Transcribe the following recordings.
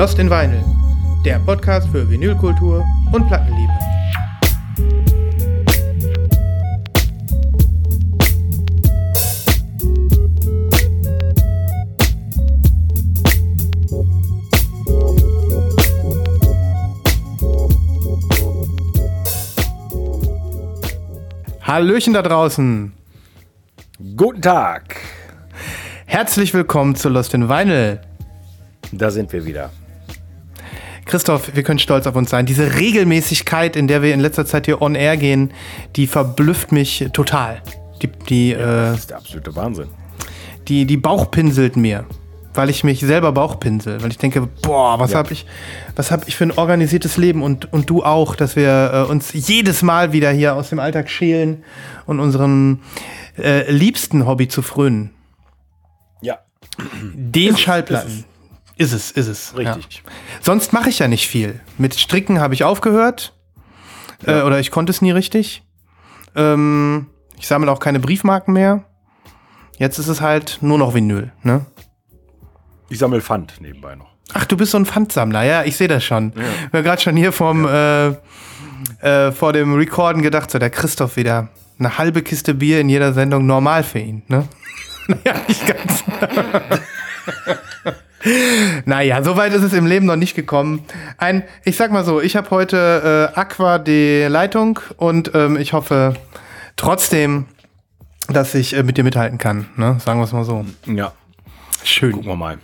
Lost in Vinyl, der Podcast für Vinylkultur und Plattenliebe. Hallöchen da draußen. Guten Tag. Herzlich willkommen zu Lost in Vinyl. Da sind wir wieder. Christoph, wir können stolz auf uns sein. Diese Regelmäßigkeit, in der wir in letzter Zeit hier on air gehen, die verblüfft mich total. Die, die, Ja, äh, das ist der absolute Wahnsinn. die, die Bauchpinselt mir. Weil ich mich selber Bauchpinsel. Weil ich denke, boah, was Ja. hab ich, was hab ich für ein organisiertes Leben und, und du auch, dass wir äh, uns jedes Mal wieder hier aus dem Alltag schälen und unserem äh, liebsten Hobby zu frönen. Ja, Den Schallplatten. Ist es, ist es. richtig. Ja. Sonst mache ich ja nicht viel. Mit Stricken habe ich aufgehört. Äh, oder ich konnte es nie richtig. Ähm, ich sammle auch keine Briefmarken mehr. Jetzt ist es halt nur noch Vinyl, ne? Ich sammle Pfand nebenbei noch. Ach, du bist so ein Pfandsammler, ja, ich sehe das schon. Ich habe gerade schon hier vom, äh, äh, vor dem Recorden gedacht, so der Christoph wieder. Eine halbe Kiste Bier in jeder Sendung normal für ihn, ne? ja, nicht ganz. naja, so weit ist es im Leben noch nicht gekommen. Ein, ich sag mal so, ich habe heute äh, Aqua die Leitung und ähm, ich hoffe trotzdem, dass ich äh, mit dir mithalten kann, ne? Sagen wir es mal so. Ja, Schön. gucken wir mal.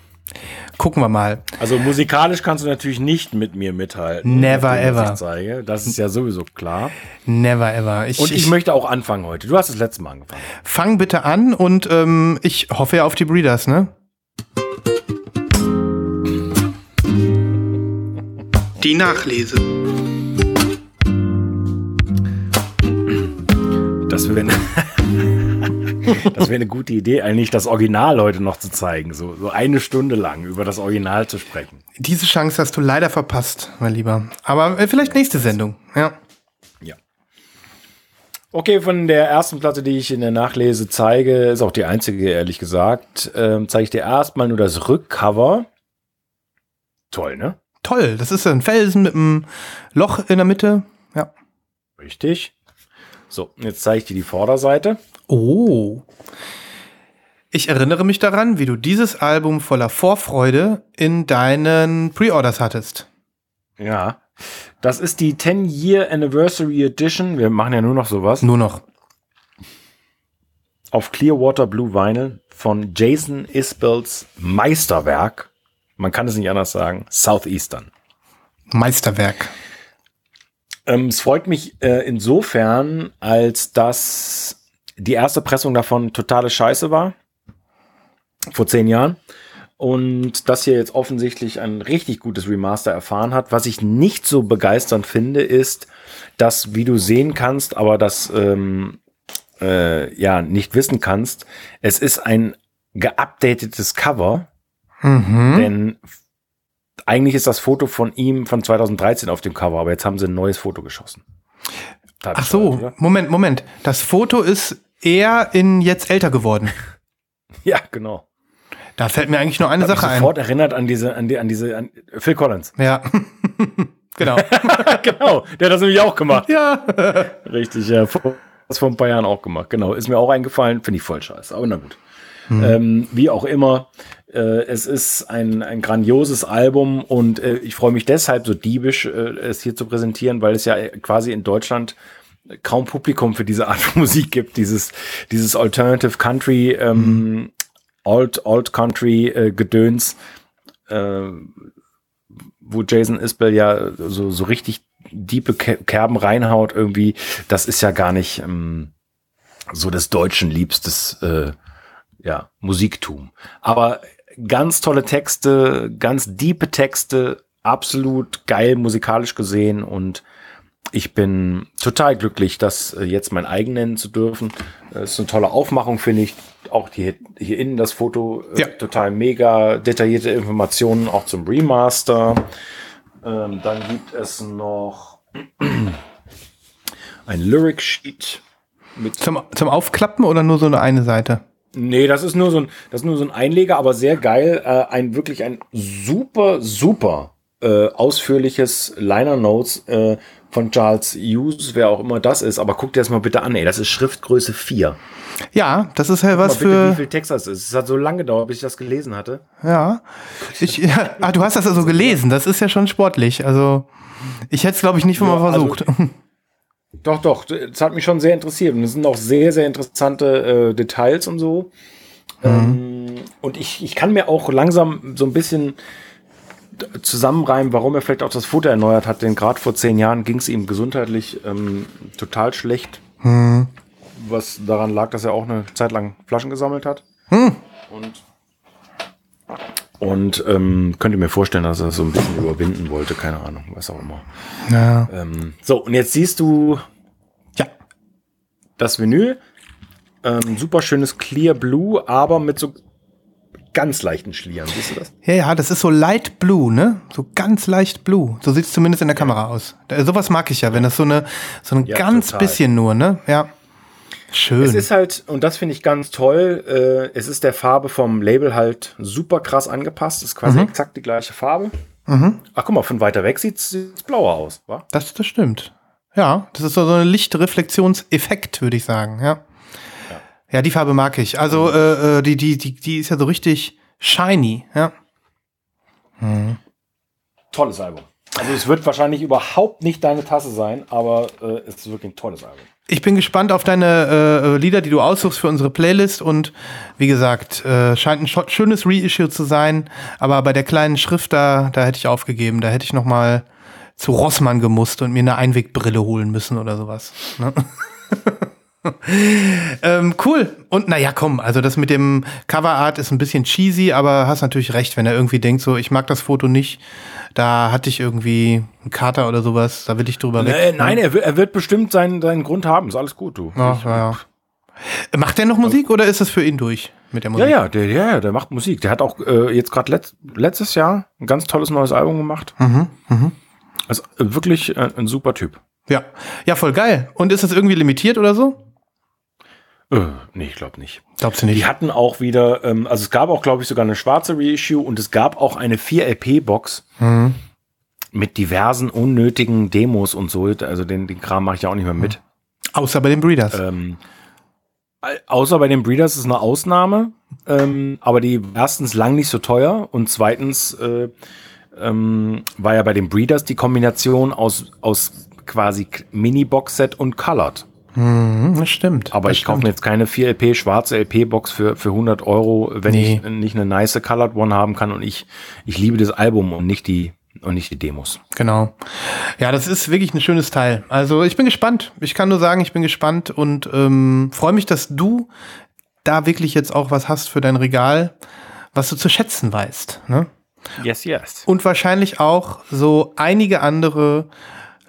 Gucken wir mal. Also musikalisch kannst du natürlich nicht mit mir mithalten. Never ever. Ich zeige. Das ist ja sowieso klar. Never ever. Ich, Und ich, ich möchte auch anfangen heute. Du hast das letzte Mal angefangen. fang bitte an und ähm, ich hoffe ja auf die Breeders, ne? Die Nachlese. Das wäre das wäre eine gute Idee, eigentlich das Original heute noch zu zeigen. So, so eine Stunde lang über das Original zu sprechen. Diese Chance hast du leider verpasst, mein Lieber. Aber äh, vielleicht nächste Sendung. Ja. Ja. Okay, von der ersten Platte, die ich in der Nachlese zeige, ist auch die einzige, ehrlich gesagt, ähm, zeige ich dir erstmal nur das Rückcover. Toll, ne? Toll. Das ist ein Felsen mit einem Loch in der Mitte. Ja. Richtig. So, jetzt zeige ich dir die Vorderseite. Oh. Ich erinnere mich daran, wie du dieses Album voller Vorfreude in deinen Pre-Orders hattest. Ja. Das ist die 10-Year Anniversary Edition. Wir machen ja nur noch sowas. Nur noch. Auf Clearwater Blue Vinyl von Jason Isbells Meisterwerk. Man kann es nicht anders sagen. Southeastern. Meisterwerk. Ähm, es freut mich äh, insofern, als dass die erste Pressung davon totale Scheiße war. Vor zehn Jahren. Und das hier jetzt offensichtlich ein richtig gutes Remaster erfahren hat. Was ich nicht so begeisternd finde, ist, dass, wie du sehen kannst, aber das ähm, äh, ja nicht wissen kannst, es ist ein geupdatetes Cover. Mhm. Denn eigentlich ist das Foto von ihm von 2013 auf dem Cover, aber jetzt haben sie ein neues Foto geschossen. Ach so, oder? Moment, Moment. Das Foto ist eher in jetzt älter geworden. Ja, genau. Da fällt mir eigentlich nur eine Sache ein. sofort erinnert an diese, an die, an diese, an Phil Collins. Ja. genau. genau, der hat das nämlich auch gemacht. ja. Richtig, ja. Das vor ein paar Jahren auch gemacht. Genau, ist mir auch eingefallen. Finde ich voll scheiße, aber na gut. Ähm, wie auch immer, äh, es ist ein, ein grandioses Album und äh, ich freue mich deshalb so diebisch, äh, es hier zu präsentieren, weil es ja quasi in Deutschland kaum Publikum für diese Art von Musik gibt. Dieses, dieses Alternative Country, ähm, Alt, Alt Country äh, Gedöns, äh, wo Jason Isbell ja so, so richtig diepe Ke- Kerben reinhaut irgendwie, das ist ja gar nicht ähm, so des Deutschen liebstes äh, ja, Musiktum. Aber ganz tolle Texte, ganz diepe Texte, absolut geil musikalisch gesehen und ich bin total glücklich, das äh, jetzt mein eigen nennen zu dürfen. Das ist eine tolle Aufmachung, finde ich. Auch hier, hier innen das Foto, äh, Ja. total mega detaillierte Informationen auch zum Remaster. Ähm, dann gibt es noch ein Lyric Sheet mit Zum, zum Aufklappen oder nur so eine eine Seite? Nee, das ist nur so ein, das ist nur so ein Einleger, aber sehr geil. Äh, ein wirklich ein super, super äh, ausführliches Liner Notes äh, von Charles Hughes, wer auch immer das ist. Aber guck dir das mal bitte an, ey. Das ist Schriftgröße 4. Ja, das ist ja was Guck mal bitte, für. wie viel Text das ist. Es hat so lange gedauert, bis ich das gelesen hatte. Ja. Ich, ja. Ah, du hast das also gelesen. Das ist ja schon sportlich. Also, ich hätte es, glaube ich, nicht mal Ja, also- versucht. Doch, doch, das hat mich schon sehr interessiert. Und es sind auch sehr, sehr interessante äh, Details und so. Ähm, und ich, ich kann mir auch langsam so ein bisschen zusammenreimen, warum er vielleicht auch das Foto erneuert hat. Denn gerade vor zehn Jahren ging es ihm gesundheitlich ähm, total schlecht. Was daran lag, dass er auch eine Zeit lang Flaschen gesammelt hat. Und, und ähm, könnte mir vorstellen, dass er so ein bisschen überwinden wollte. Keine Ahnung, was auch immer. ja. Ähm, so, und jetzt siehst du ja. das Vinyl. Ähm, super schönes Clear Blue, aber mit so ganz leichten Schlieren. Siehst du das? Ja, ja, das ist so light blue, ne? So ganz leicht blue. So sieht es zumindest in der Kamera aus. Da, sowas mag ich ja, wenn das so eine, so ein Ja, ganz total. bisschen nur, ne? Ja. Schön. Es ist halt, und das finde ich ganz toll, äh, es ist der Farbe vom Label halt super krass angepasst. Ist quasi exakt die gleiche Farbe. Ach, guck mal, von weiter weg sieht es blauer aus, wa? das, das stimmt. Ja, das ist so ein Lichtreflexionseffekt, würde ich sagen, ja. Ja, die Farbe mag ich. Also, äh, äh, die, die, die, die ist ja so richtig shiny, ja. Tolles Album. Also es wird wahrscheinlich überhaupt nicht deine Tasse sein, aber äh, es ist wirklich ein tolles Album. Ich bin gespannt auf deine äh, Lieder, die du aussuchst für unsere Playlist. Und wie gesagt, äh, scheint ein schönes Reissue zu sein. Aber bei der kleinen Schrift da, da hätte ich aufgegeben. Da hätte ich noch mal zu Rossmann gemusst und mir eine Einwegbrille holen müssen oder sowas. Ne? ähm, cool. Und naja, komm, also das mit dem Coverart ist ein bisschen cheesy, aber hast natürlich recht, wenn er irgendwie denkt, so, ich mag das Foto nicht. Da hatte ich irgendwie einen Kater oder sowas, da will ich drüber weg. Äh, nein, er, er wird bestimmt seinen, seinen Grund haben. Ist alles gut, du. Ach, ja, ja. Macht der noch Musik oder ist das für ihn durch mit der Ja, Musik? ja, der, ja, ja, der macht Musik. Der hat auch äh, jetzt gerade letzt, letztes Jahr ein ganz tolles neues Album gemacht. Also äh, wirklich äh, ein super Typ. Ja, ja, voll geil. Und ist das irgendwie limitiert oder so? Äh, nee, ich glaube nicht. Glaubst du Die nicht? hatten auch wieder, ähm, also es gab auch, glaube ich, sogar eine schwarze Reissue und es gab auch eine 4LP-Box mit diversen unnötigen Demos und so. Also den, den Kram mache ich ja auch nicht mehr mit. Außer bei den Breeders. Ähm, au- außer bei den Breeders ist eine Ausnahme, ähm, aber die erstens lang nicht so teuer und zweitens äh, ähm, war ja bei den Breeders die Kombination aus, aus quasi Mini-Box-Set und Colored. Hm, das stimmt. Aber das ich kaufe mir jetzt keine 4LP, schwarze LP-Box für, für 100 Euro, wenn Nee. ich nicht eine nice Colored One haben kann und ich, ich liebe das Album und nicht die, und nicht die Demos. Genau. Ja, das ist wirklich ein schönes Teil. Also ich bin gespannt. Ich kann nur sagen, ich bin gespannt und ähm, freue mich, dass du da wirklich jetzt auch was hast für dein Regal, was du zu schätzen weißt. Ne? Yes, yes. Und wahrscheinlich auch so einige andere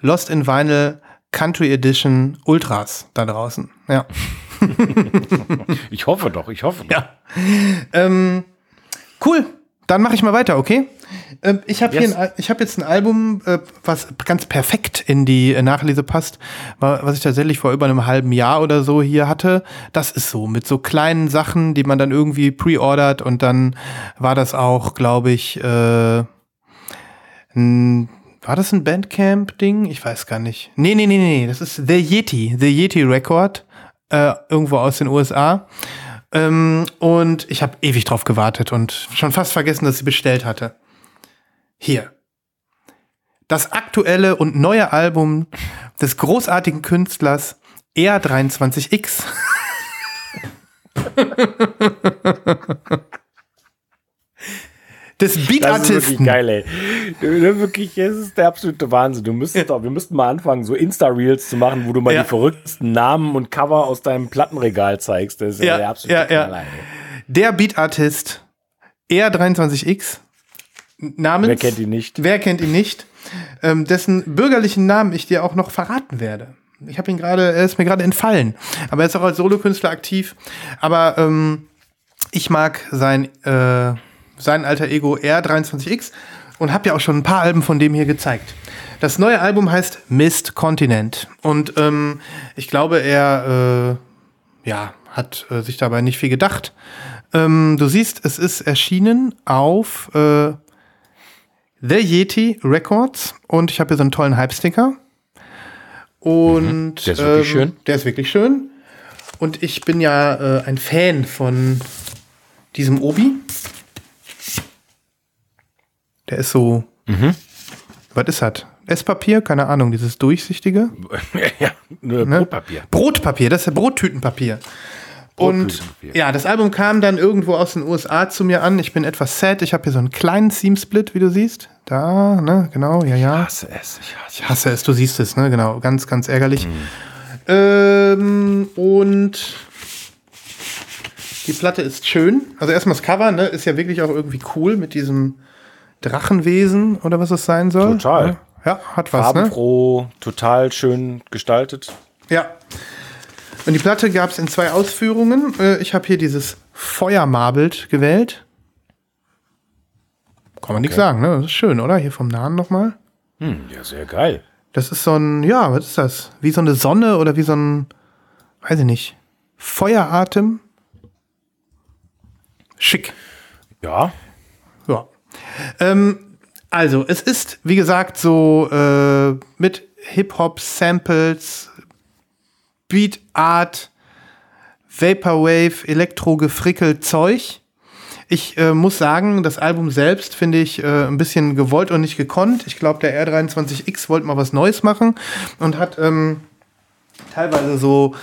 Lost in Vinyl Country Edition Ultras da draußen. Ja. Ich hoffe doch, ich hoffe doch. Ja. Ähm, cool. Dann mache ich mal weiter, okay? Ähm, ich habe Yes. ein, ich habe jetzt ein Album, äh, was ganz perfekt in die äh, Nachlese passt, wa- was ich tatsächlich vor über einem halben Jahr oder so hier hatte. Das ist so mit so kleinen Sachen, die man dann irgendwie pre-ordert und dann war das auch, glaube ich, äh, ein, war das ein Bandcamp-Ding? Ich weiß gar nicht. Nee, nee, nee, nee, das ist The Yeti, The Yeti Record, äh, irgendwo aus den USA. Ähm, und ich habe ewig drauf gewartet und schon fast vergessen, dass ich sie bestellt hatte. Hier. Das aktuelle und neue Album des großartigen Künstlers R23X. des Das ist wirklich Beat-Artisten. geil, ey. Wirklich, es ist der absolute Wahnsinn. Du müsstest doch, wir müssten mal anfangen, so Insta-Reels zu machen, wo du mal Ja. die verrücktesten Namen und Cover aus deinem Plattenregal zeigst. Das ist ja, der absolute ja. Knaller. Der Beat-Artist R23X. Namens, Wer kennt ihn nicht? Wer kennt ihn nicht? Ähm, dessen bürgerlichen Namen ich dir auch noch verraten werde. Ich habe ihn gerade, er ist mir gerade entfallen. Aber er ist auch als Solokünstler aktiv. Aber ähm, ich mag sein, äh, sein alter Ego R23X und habe ja auch schon ein paar Alben von dem hier gezeigt. Das neue Album heißt Mist Continent. Und ähm, ich glaube, er äh, ja, hat äh, sich dabei nicht viel gedacht. Ähm, du siehst, es ist erschienen auf äh, The Yeti Records und ich habe hier so einen tollen Hype-Sticker. Und Mhm. Der ist wirklich schön. Der ist wirklich schön. Und ich bin ja äh, ein Fan von diesem Obi. Der ist so. Mhm. Was ist das? Esspapier? Keine Ahnung, dieses durchsichtige. ja, Ne? Brotpapier. Brotpapier, das ist ja Brottütenpapier. Und ja, das Album kam dann irgendwo aus den USA zu mir an. Ich bin etwas sad. Ich habe hier so einen kleinen Seam-Split, wie du siehst. Da, ne, genau, ja, ja. hasse es. Ich hasse Ich hasse es, du siehst es, ne, genau. Ganz, ganz ärgerlich. Ähm, und die Platte ist schön. Also erstmal das Cover, ne, ist ja wirklich auch irgendwie cool mit diesem Drachenwesen oder was es sein soll. Total. Ne? Ja, hat was, ne? Farbenfroh, total schön gestaltet. Ja. Und die Platte gab es in zwei Ausführungen. Äh, Ich habe hier dieses Feuermarbelt gewählt. Kann man nichts sagen, ne? Das ist schön, oder? Hier vom Nahen nochmal. Hm, ja, sehr geil. Das ist so ein, ja, was ist das? Wie so eine Sonne oder wie so ein, weiß ich nicht, Feueratem. Schick. Ja. Ähm, also, es ist, wie gesagt, so äh, mit Hip-Hop-Samples, Beat Art, Vaporwave, Elektro-gefrickelt Zeug. Ich äh, muss sagen, das Album selbst finde ich äh, ein bisschen gewollt und nicht gekonnt. Ich glaube, der R23X wollte mal was Neues machen und hat ähm, teilweise so,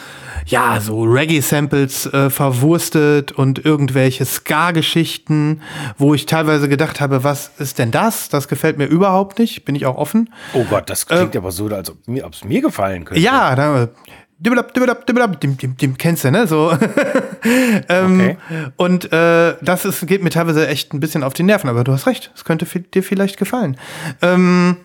ja, so Reggae-Samples äh, verwurstet und irgendwelche Ska-Geschichten, wo ich teilweise gedacht habe, was ist denn das? Das gefällt mir überhaupt nicht, bin ich auch offen. Oh Gott, das klingt aber so, als ob es mir gefallen könnte. Ja, da, kennst du, ne? So. ähm, Okay. Und äh, das ist, geht mir teilweise echt ein bisschen auf die Nerven, aber du hast recht, es könnte dir vielleicht gefallen. Ähm,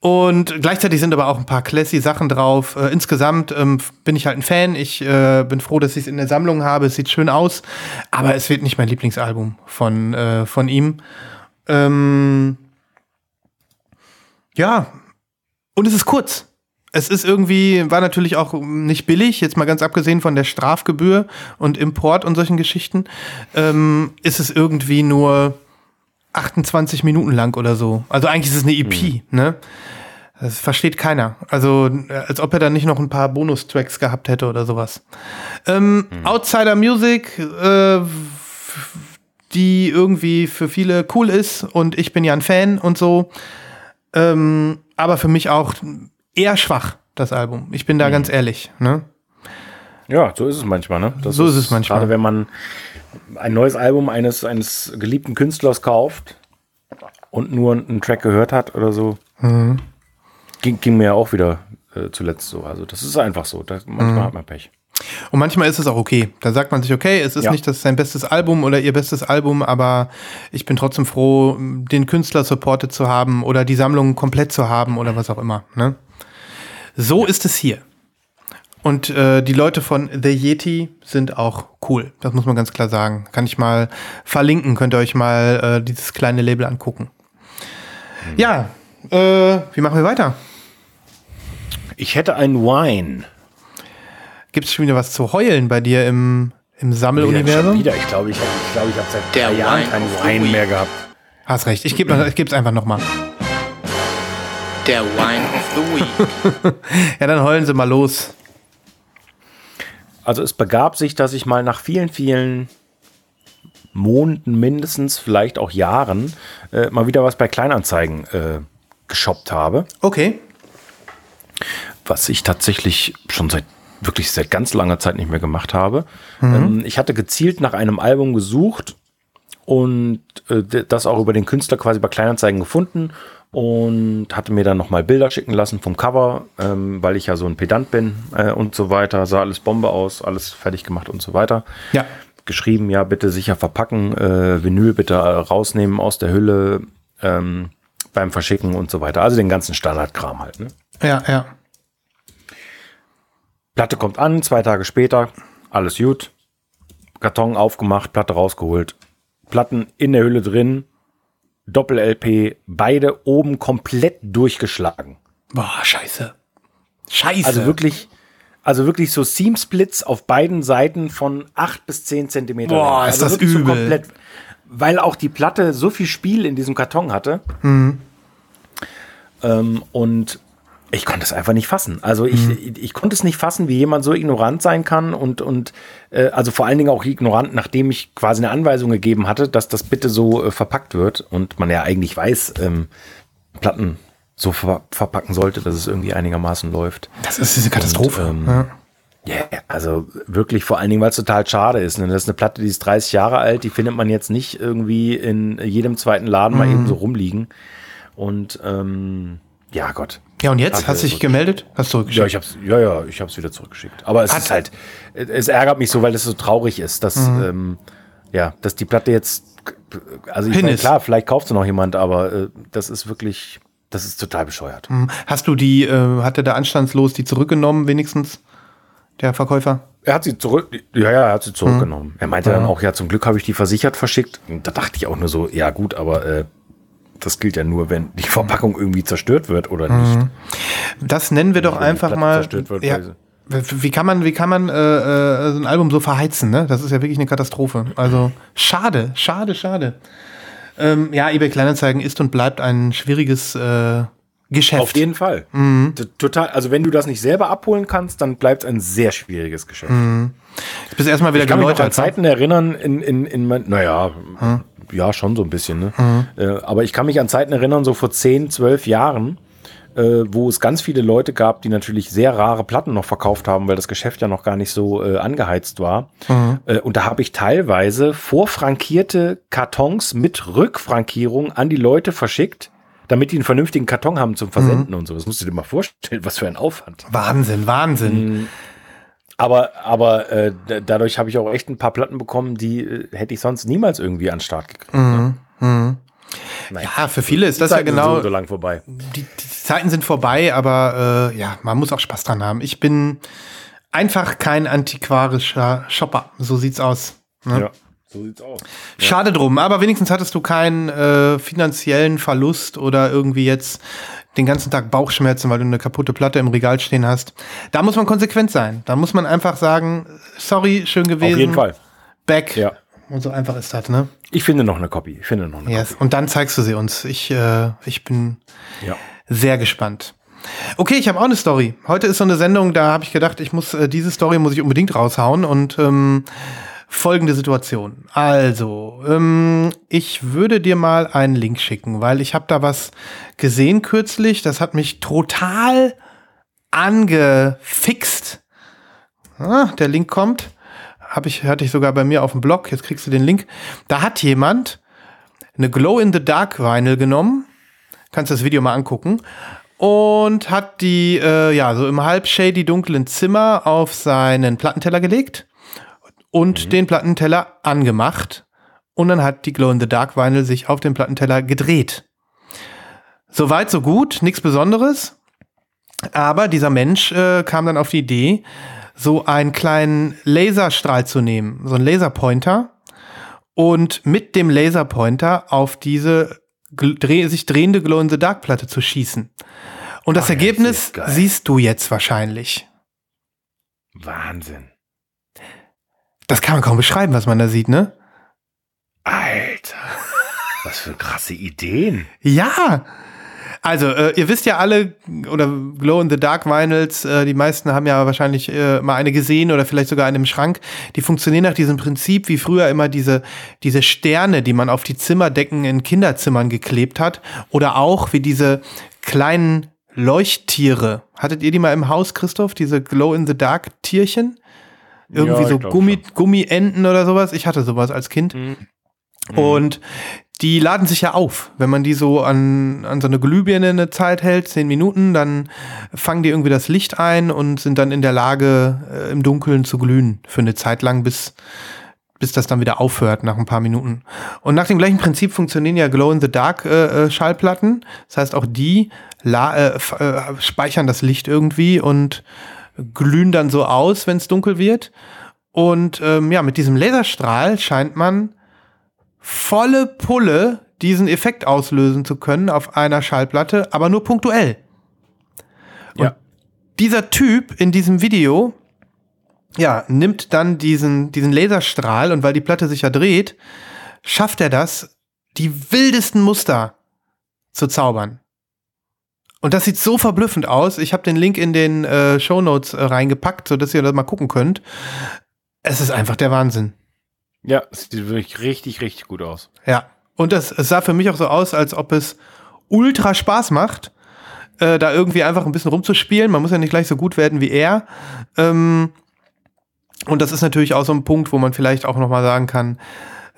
und gleichzeitig sind aber auch ein paar classy Sachen drauf. Äh, insgesamt ähm, bin ich halt ein Fan. Ich äh, bin froh, dass ich es in der Sammlung habe. Es sieht schön aus, aber es wird nicht mein Lieblingsalbum von, äh, von ihm. Ähm, ja, und es ist kurz. Es ist irgendwie, war natürlich auch nicht billig, jetzt mal ganz abgesehen von der Strafgebühr und Import und solchen Geschichten, ähm, ist es irgendwie nur 28 Minuten lang oder so. Also eigentlich ist es eine EP, ne? Das versteht keiner. Also, äh, als ob er da nicht noch ein paar Bonustracks gehabt hätte oder sowas. Ähm, Outsider Music, äh, die irgendwie für viele cool ist und ich bin ja ein Fan und so. Ähm, aber für mich auch eher schwach, das Album. Ich bin da ganz ehrlich. Ne? Ja, so ist es manchmal, ne? Das So ist es manchmal. Gerade wenn man ein neues Album eines, eines geliebten Künstlers kauft und nur einen Track gehört hat oder so. Mhm. Ging, ging mir ja auch wieder äh, zuletzt so. Also das ist einfach so. Das, manchmal Mhm. hat man Pech. Und manchmal ist es auch okay. Da sagt man sich, okay, es ist Ja. nicht das sein bestes Album oder ihr bestes Album, aber ich bin trotzdem froh, den Künstler supported zu haben oder die Sammlung komplett zu haben oder was auch immer. Ne? So ist es hier. Und äh, die Leute von The Yeti sind auch cool. Das muss man ganz klar sagen. Kann ich mal verlinken, könnt ihr euch mal äh, dieses kleine Label angucken. Ja, äh, wie machen wir weiter? Ich hätte einen Wine. Gibt es schon wieder was zu heulen bei dir im, im Sammeluniversum? wieder. Ich glaube, ich habe ich glaub, ich hab seit Der drei Jahren Wine keinen Wein Week. mehr gehabt. Hast recht. Ich gebe ich geb's einfach nochmal. Der Wine of the Week. Ja, dann heulen sie mal los. Also es begab sich, dass ich mal nach vielen, vielen Monaten mindestens, vielleicht auch Jahren, äh, mal wieder was bei Kleinanzeigen äh, geshoppt habe. Okay. was ich tatsächlich schon seit wirklich seit ganz langer Zeit nicht mehr gemacht habe. Ähm, ich hatte gezielt nach einem Album gesucht und äh, das auch über den Künstler quasi bei Kleinanzeigen gefunden und hatte mir dann nochmal Bilder schicken lassen vom Cover, ähm, weil ich ja so ein Pedant bin äh, und so weiter. Sah alles Bombe aus, alles fertig gemacht und so weiter. Ja. Geschrieben, ja, bitte sicher verpacken, äh, Vinyl bitte rausnehmen aus der Hülle ähm, beim Verschicken und so weiter. Also den ganzen Standardkram halt. Ne? Ja, ja. Platte kommt an, zwei Tage später, alles gut. Karton aufgemacht, Platte rausgeholt. Platten in der Hülle drin, Doppel-LP, beide oben komplett durchgeschlagen. Boah, scheiße. Scheiße. Also wirklich Also wirklich so Seam-Splits auf beiden Seiten von 8 bis 10 Zentimeter. Boah, lang. ist also das übel. weil auch die Platte so viel Spiel in diesem Karton hatte. Mhm. Ähm, und ich konnte es einfach nicht fassen. Also ich, Mhm. ich, ich konnte es nicht fassen, wie jemand so ignorant sein kann und, und äh, also vor allen Dingen auch ignorant, nachdem ich quasi eine Anweisung gegeben hatte, dass das bitte so äh, verpackt wird und man ja eigentlich weiß, ähm, Platten so ver verpacken sollte, dass es irgendwie einigermaßen läuft. Das ist diese Katastrophe. Und, ähm, ja. Ja, also wirklich vor allen Dingen, weil es total schade ist. Ne? Das ist eine Platte, die ist 30 Jahre alt, die findet man jetzt nicht irgendwie in jedem zweiten Laden mal eben so rumliegen. Und ähm, ja, Gott. Ja, und jetzt? Hast du dich gemeldet? Hast du Ja, zurückgeschickt? ich hab's, ja, ja, ich hab's wieder zurückgeschickt. Aber es Hat- ist halt, es ärgert mich so, weil es so traurig ist, dass, ähm, ja, dass die Platte jetzt, also ich Hin meine, ist. klar, vielleicht kauft sie noch jemand, aber äh, das ist wirklich, das ist total bescheuert. Hm. Hast du die, äh, hat er da anstandslos die zurückgenommen, wenigstens? Der Verkäufer? Er hat sie zurück, ja, ja, er hat sie zurückgenommen. Er meinte dann auch, ja, zum Glück habe ich die versichert verschickt. Und da dachte ich auch nur so, ja gut, aber äh, das gilt ja nur, wenn die Verpackung irgendwie zerstört wird oder nicht. Das nennen wir doch Wenn einfach mal. zerstört wird, ja, wie kann man, wie kann man äh, äh, so ein Album so verheizen? Ne? Das ist ja wirklich eine Katastrophe. Also schade, schade, schade. Ähm, ja, eBay Kleinanzeigen ist und bleibt ein schwieriges äh, Geschäft. Auf jeden Fall. T- Total. Also wenn du das nicht selber abholen kannst, dann bleibt es ein sehr schwieriges Geschäft. Ich bin erstmal wieder Ich kann mich noch an ne? Zeiten erinnern, in, in, in mein, naja, ja, schon so ein bisschen, ne? Äh, aber ich kann mich an Zeiten erinnern, so vor 10, 12 Jahren, äh, wo es ganz viele Leute gab, die natürlich sehr rare Platten noch verkauft haben, weil das Geschäft ja noch gar nicht so äh, angeheizt war. Äh, und da habe ich teilweise vorfrankierte Kartons mit Rückfrankierung an die Leute verschickt, damit die einen vernünftigen Karton haben zum Versenden und so. Das musst du dir mal vorstellen, was für ein Aufwand. Wahnsinn, Wahnsinn. Aber, aber äh, da- dadurch habe ich auch echt ein paar Platten bekommen, die äh, hätte ich sonst niemals irgendwie an den Start gekriegt. Mhm. Nein. Ja, für viele ist das ja Zeiten sind genau. so, so lang vorbei. die, die Zeiten sind vorbei, aber äh, ja, man muss auch Spaß dran haben. Ich bin einfach kein antiquarischer Shopper. So sieht's aus. Ne? Ja, so sieht's aus. Schade drum, aber wenigstens hattest du keinen äh, finanziellen Verlust oder irgendwie jetzt den ganzen Tag Bauchschmerzen, weil du eine kaputte Platte im Regal stehen hast. Da muss man konsequent sein. Da muss man einfach sagen, sorry, schön gewesen. Auf jeden Fall. Back. Ja. Und so einfach ist das, ne? Ich finde noch eine Copy. Ich finde noch eine Yes. Und dann zeigst du sie uns. Ich, äh, ich bin Copy. Ja. sehr gespannt. Okay, ich habe auch eine Story. Heute ist so eine Sendung, da habe ich gedacht, ich muss äh, diese Story muss ich unbedingt raushauen und ähm, folgende Situation. Also, ähm, ich würde dir mal einen Link schicken, weil ich habe da was gesehen kürzlich, das hat mich total angefixt. Ah, der Link kommt. Hab ich, hatte ich sogar bei mir auf dem Blog. Jetzt kriegst du den Link. Da hat jemand eine Glow-in-the-Dark-Vinyl genommen. Kannst das Video mal angucken. Und hat die, äh, ja, so im halb shady dunklen Zimmer auf seinen Plattenteller gelegt und den Plattenteller angemacht. Und dann hat die Glow-in-the-Dark-Vinyl sich auf dem Plattenteller gedreht. Soweit, so gut, nichts Besonderes. Aber dieser Mensch äh, kam dann auf die Idee, so einen kleinen Laserstrahl zu nehmen, so einen Laserpointer und mit dem Laserpointer auf diese dreh sich drehende Glow-in-the-Dark-Platte zu schießen. Und das Ach, Ergebnis das siehst du jetzt wahrscheinlich. Wahnsinn. Das kann man kaum beschreiben, was man da sieht, ne? Alter. Was für krasse Ideen. Ja. Also, äh, ihr wisst ja alle, oder Glow in the Dark Vinyls, äh, die meisten haben ja wahrscheinlich äh, mal eine gesehen oder vielleicht sogar eine im Schrank. Die funktionieren nach diesem Prinzip, wie früher immer diese, diese Sterne, die man auf die Zimmerdecken in Kinderzimmern geklebt hat. Oder auch wie diese kleinen Leuchttiere. Hattet ihr die mal im Haus, Christoph? Diese Glow in the Dark Tierchen? Irgendwie Ja, so Gummi, schon. Mhm. Gummienten oder sowas. Ich hatte sowas als Kind. Und die laden sich ja auf. Wenn man die so an, an so eine Glühbirne eine Zeit hält, zehn Minuten, dann fangen die irgendwie das Licht ein und sind dann in der Lage, äh, im Dunkeln zu glühen für eine Zeit lang, bis, bis das dann wieder aufhört nach ein paar Minuten. Und nach dem gleichen Prinzip funktionieren ja Glow-in-the-Dark-Schallplatten. das heißt, auch die la äh, äh, speichern das Licht irgendwie und glühen dann so aus, wenn es dunkel wird. Und ähm, ja, mit diesem Laserstrahl scheint man volle Pulle diesen Effekt auslösen zu können auf einer Schallplatte, aber nur punktuell. Und Ja. dieser Typ in diesem Video ja, nimmt dann diesen, diesen Laserstrahl und weil die Platte sich ja dreht, schafft er das, die wildesten Muster zu zaubern. Und das sieht so verblüffend aus. Ich habe den Link in den äh, Show Notes äh, reingepackt, sodass ihr das mal gucken könnt. Es ist einfach der Wahnsinn. Ja, es sieht wirklich richtig, richtig gut aus. Ja. Und das, es sah für mich auch so aus, als ob es ultra Spaß macht, äh, da irgendwie einfach ein bisschen rumzuspielen. Man muss ja nicht gleich so gut werden wie er. Ähm, und das ist natürlich auch so ein Punkt, wo man vielleicht auch noch mal sagen kann,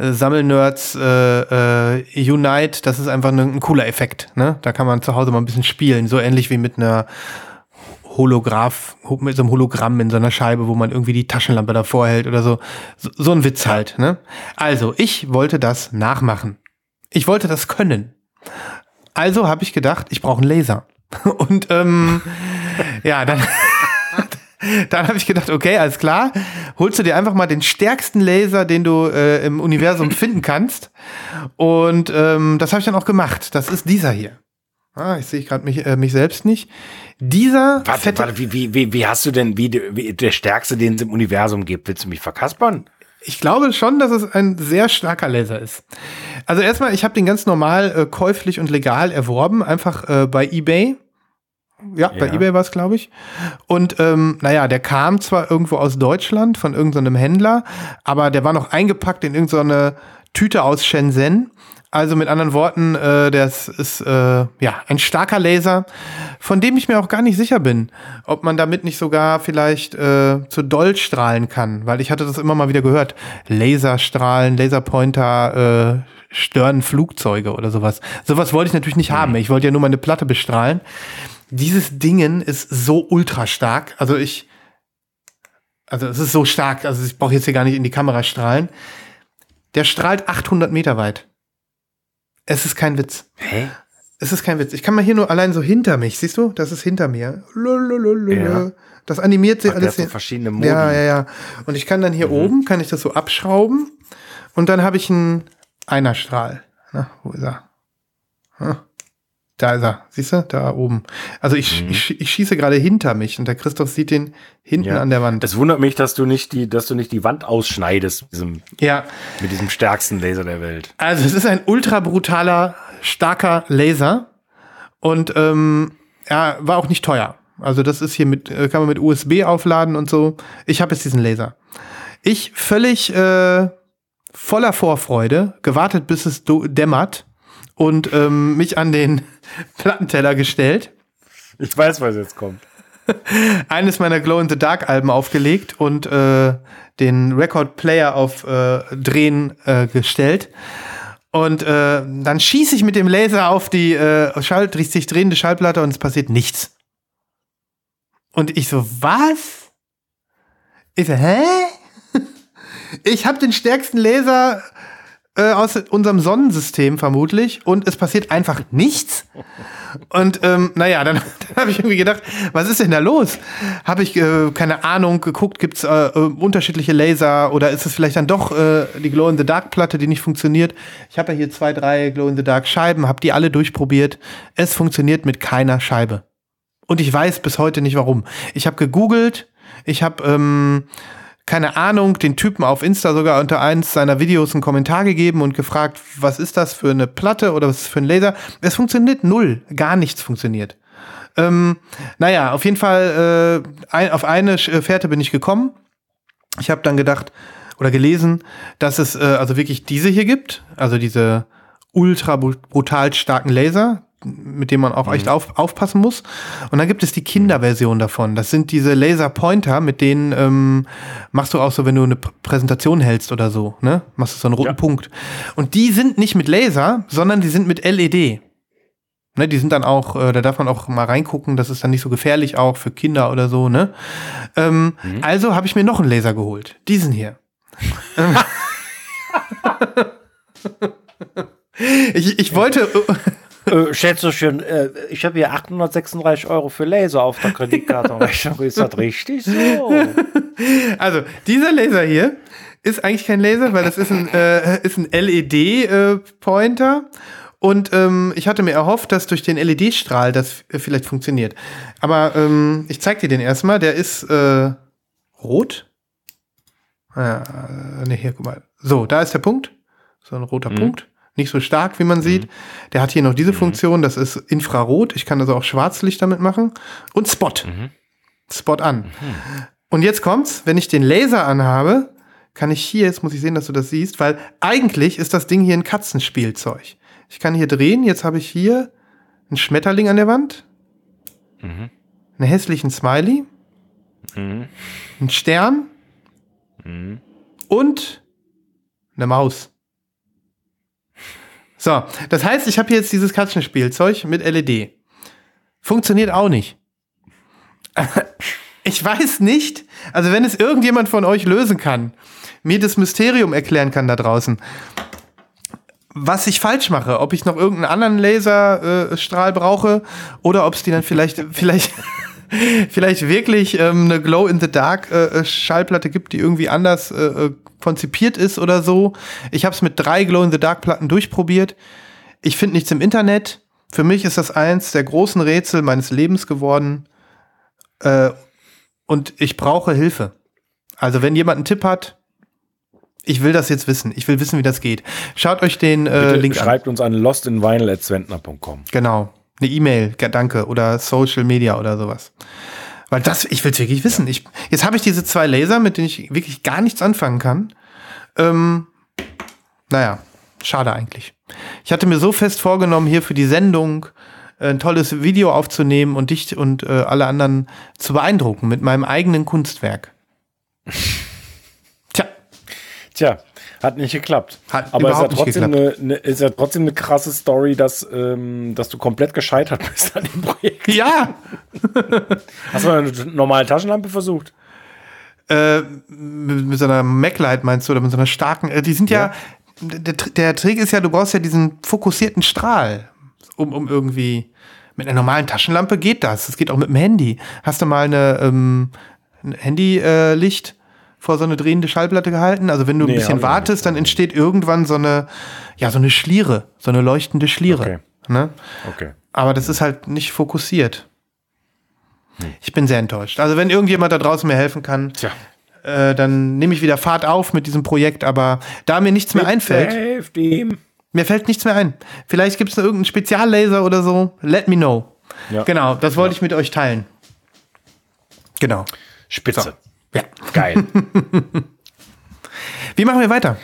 äh, Sammelnerds äh, äh, Unite, das ist einfach ne, ein cooler Effekt. Ne? Da kann man zu Hause mal ein bisschen spielen, so ähnlich wie mit einer Holograph, mit so einem Hologramm in so einer Scheibe, wo man irgendwie die Taschenlampe davor hält oder so. So, so ein Witz halt. Ne? Also, ich wollte das nachmachen. Ich wollte das können. Also habe ich gedacht, ich brauche einen Laser. Und ähm, ja, dann dann habe ich gedacht, okay, alles klar, holst du dir einfach mal den stärksten Laser, den du äh, im Universum finden kannst. Und ähm, das habe ich dann auch gemacht. Das ist dieser hier. Ah, ich sehe gerade mich, äh, mich selbst nicht. Dieser. Warte, fette warte, wie, wie, wie, wie hast du denn, wie, wie der stärkste, den es im Universum gibt? Willst du mich verkaspern? Ich glaube schon, dass es ein sehr starker Laser ist. Also erstmal, ich habe den ganz normal äh, käuflich und legal erworben, einfach äh, bei eBay. Ja, bei eBay war es, glaube ich. Und ähm, naja, der kam zwar irgendwo aus Deutschland von irgendeinem Händler, aber der war noch eingepackt in irgendeine Tüte aus Shenzhen. Also mit anderen Worten, äh, das ist äh, ja ein starker Laser, von dem ich mir auch gar nicht sicher bin, ob man damit nicht sogar vielleicht äh, zu doll strahlen kann, weil ich hatte das immer mal wieder gehört. Laserstrahlen, Laserpointer äh, stören Flugzeuge oder sowas. Sowas wollte ich natürlich nicht mhm. haben. Ich wollte ja nur meine Platte bestrahlen dieses Dingen ist so ultra stark. Also ich, also es ist so stark, also ich brauche jetzt hier gar nicht in die Kamera strahlen. Der strahlt 800 Meter weit. Es ist kein Witz. Hä? Es ist kein Witz. Ich kann mal hier nur allein so hinter mich, siehst du? Das ist hinter mir. Ja. Das animiert sich Ach, alles. So verschiedene Modi. Ja, ja, ja. Und ich kann dann hier mhm. oben, kann ich das so abschrauben und dann habe ich einen Einerstrahl. Na, wo ist er? Hm. Da ist er, siehst du, da oben. Also ich, mhm. ich, ich schieße gerade hinter mich und der Christoph sieht den hinten ja. an der Wand. Es wundert mich, dass du nicht die, dass du nicht die Wand ausschneidest mit diesem, ja. mit diesem stärksten Laser der Welt. Also es ist ein ultra brutaler, starker Laser und ähm, ja, war auch nicht teuer. Also das ist hier mit, äh, kann man mit USB aufladen und so. Ich habe jetzt diesen Laser. Ich völlig äh, voller Vorfreude, gewartet, bis es dämmert und ähm, mich an den Plattenteller gestellt. Ich weiß, was jetzt kommt. Eines meiner Glow in the Dark Alben aufgelegt und äh, den Record Player auf äh, Drehen äh, gestellt. Und äh, dann schieße ich mit dem Laser auf die äh, Schall sich drehende Schallplatte und es passiert nichts. Und ich so, was? Ich so, hä? Ich habe den stärksten Laser äh, aus unserem Sonnensystem vermutlich und es passiert einfach nichts. Und ähm, naja, dann, dann habe ich irgendwie gedacht, was ist denn da los? Habe ich, äh, keine Ahnung, geguckt, gibt es äh, äh, unterschiedliche Laser oder ist es vielleicht dann doch äh, die Glow-in-the-Dark-Platte, die nicht funktioniert? Ich habe ja hier zwei, drei Glow-in-the-Dark-Scheiben, habe die alle durchprobiert. Es funktioniert mit keiner Scheibe. Und ich weiß bis heute nicht warum. Ich habe gegoogelt, ich habe ähm, keine Ahnung, den Typen auf Insta sogar unter eins seiner Videos einen Kommentar gegeben und gefragt, was ist das für eine Platte oder was ist für ein Laser? Es funktioniert null, gar nichts funktioniert. Ähm, naja, auf jeden Fall, äh, ein, auf eine Fährte bin ich gekommen. Ich habe dann gedacht oder gelesen, dass es äh, also wirklich diese hier gibt, also diese ultra brutal starken Laser, mit dem man auch mhm. echt auf, aufpassen muss. Und dann gibt es die Kinderversion davon. Das sind diese Laser-Pointer, mit denen ähm, machst du auch so, wenn du eine Präsentation hältst oder so, ne? Machst du so einen roten ja. Punkt. Und die sind nicht mit Laser, sondern die sind mit LED. Ne, die sind dann auch, äh, da darf man auch mal reingucken, das ist dann nicht so gefährlich auch für Kinder oder so, ne? Ähm, mhm. Also habe ich mir noch einen Laser geholt. Diesen hier. ich, ich wollte äh, Schätzchen, äh, ich habe hier 836 Euro für Laser auf der Kreditkartenrechnung. ist das richtig so? Also, dieser Laser hier ist eigentlich kein Laser, weil das ist ein, äh, ist ein LED-Pointer. Äh, und ähm, ich hatte mir erhofft, dass durch den LED-Strahl das vielleicht funktioniert. Aber ähm, ich zeig dir den erstmal. Der ist äh, rot. Ja, ne, hier, guck mal. So, da ist der Punkt. So ein roter Punkt. Nicht so stark, wie man sieht. Der hat hier noch diese Funktion, das ist Infrarot. Ich kann also auch Schwarzlicht damit machen. Und Spot. Spot an. Und jetzt kommt's, wenn ich den Laser anhabe, kann ich hier, jetzt muss ich sehen, dass du das siehst, weil eigentlich ist das Ding hier ein Katzenspielzeug. Ich kann hier drehen, jetzt habe ich hier einen Schmetterling an der Wand, einen hässlichen Smiley, einen Stern und eine Maus. So, das heißt, ich habe hier jetzt dieses Katzenspielzeug mit LED. Funktioniert auch nicht. Ich weiß nicht, also wenn es irgendjemand von euch lösen kann, mir das Mysterium erklären kann da draußen, was ich falsch mache, ob ich noch irgendeinen anderen Laserstrahl äh, brauche oder ob es die dann vielleicht, vielleicht, vielleicht wirklich ähm, eine Glow in the Dark äh, äh, gibt, die irgendwie anders äh, äh, konzipiert ist oder so. Ich habe es mit drei Glow in the Dark Platten durchprobiert. Ich finde nichts im Internet. Für mich ist das eins der großen Rätsel meines Lebens geworden. Äh, und ich brauche Hilfe. Also wenn jemand einen Tipp hat, ich will das jetzt wissen. Ich will wissen, wie das geht. Schaut euch den äh, Link an. schreibt uns an lostinvinyl.zwentner.com. Genau. Eine E-Mail, danke. Oder Social Media oder sowas. Weil das, ich will es wirklich wissen. Ich, jetzt habe ich diese zwei Laser, mit denen ich wirklich gar nichts anfangen kann. Ähm, naja, schade eigentlich. Ich hatte mir so fest vorgenommen, hier für die Sendung äh, ein tolles Video aufzunehmen und dich und äh, alle anderen zu beeindrucken mit meinem eigenen Kunstwerk. Tja, Tja, hat nicht geklappt. Hat Aber es ist ja, überhaupt nicht trotzdem eine, eine, ist ja trotzdem eine krasse Story, dass, ähm, dass du komplett gescheitert bist an dem Projekt. ja, Hast du mal eine normale Taschenlampe versucht? äh, mit, mit so einer Mac-Light meinst du, oder mit so einer starken, äh, die sind ja, der, der Trick ist ja, du brauchst ja diesen fokussierten Strahl, um, um irgendwie, mit einer normalen Taschenlampe geht das, das geht auch mit dem Handy. Hast du mal eine, ähm, ein Handy-Licht vor so eine drehende Schallplatte gehalten? Also wenn du Nee, ein bisschen wartest, dann entsteht irgendwann so eine, ja, so eine Schliere, so eine leuchtende Schliere. Okay. Ne? Okay. Aber das ist halt nicht fokussiert. Ich bin sehr enttäuscht. Also wenn irgendjemand da draußen mir helfen kann, Tja. äh, dann nehme ich wieder Fahrt auf mit diesem Projekt, aber da mir nichts mehr einfällt, Helft ihm. mir fällt nichts mehr ein. Vielleicht gibt es da irgendeinen Speziallaser oder so. Let me know. Ja. Genau, das wollte ich mit euch teilen. Genau. Spitze. Ja. Geil. Wie machen wir weiter?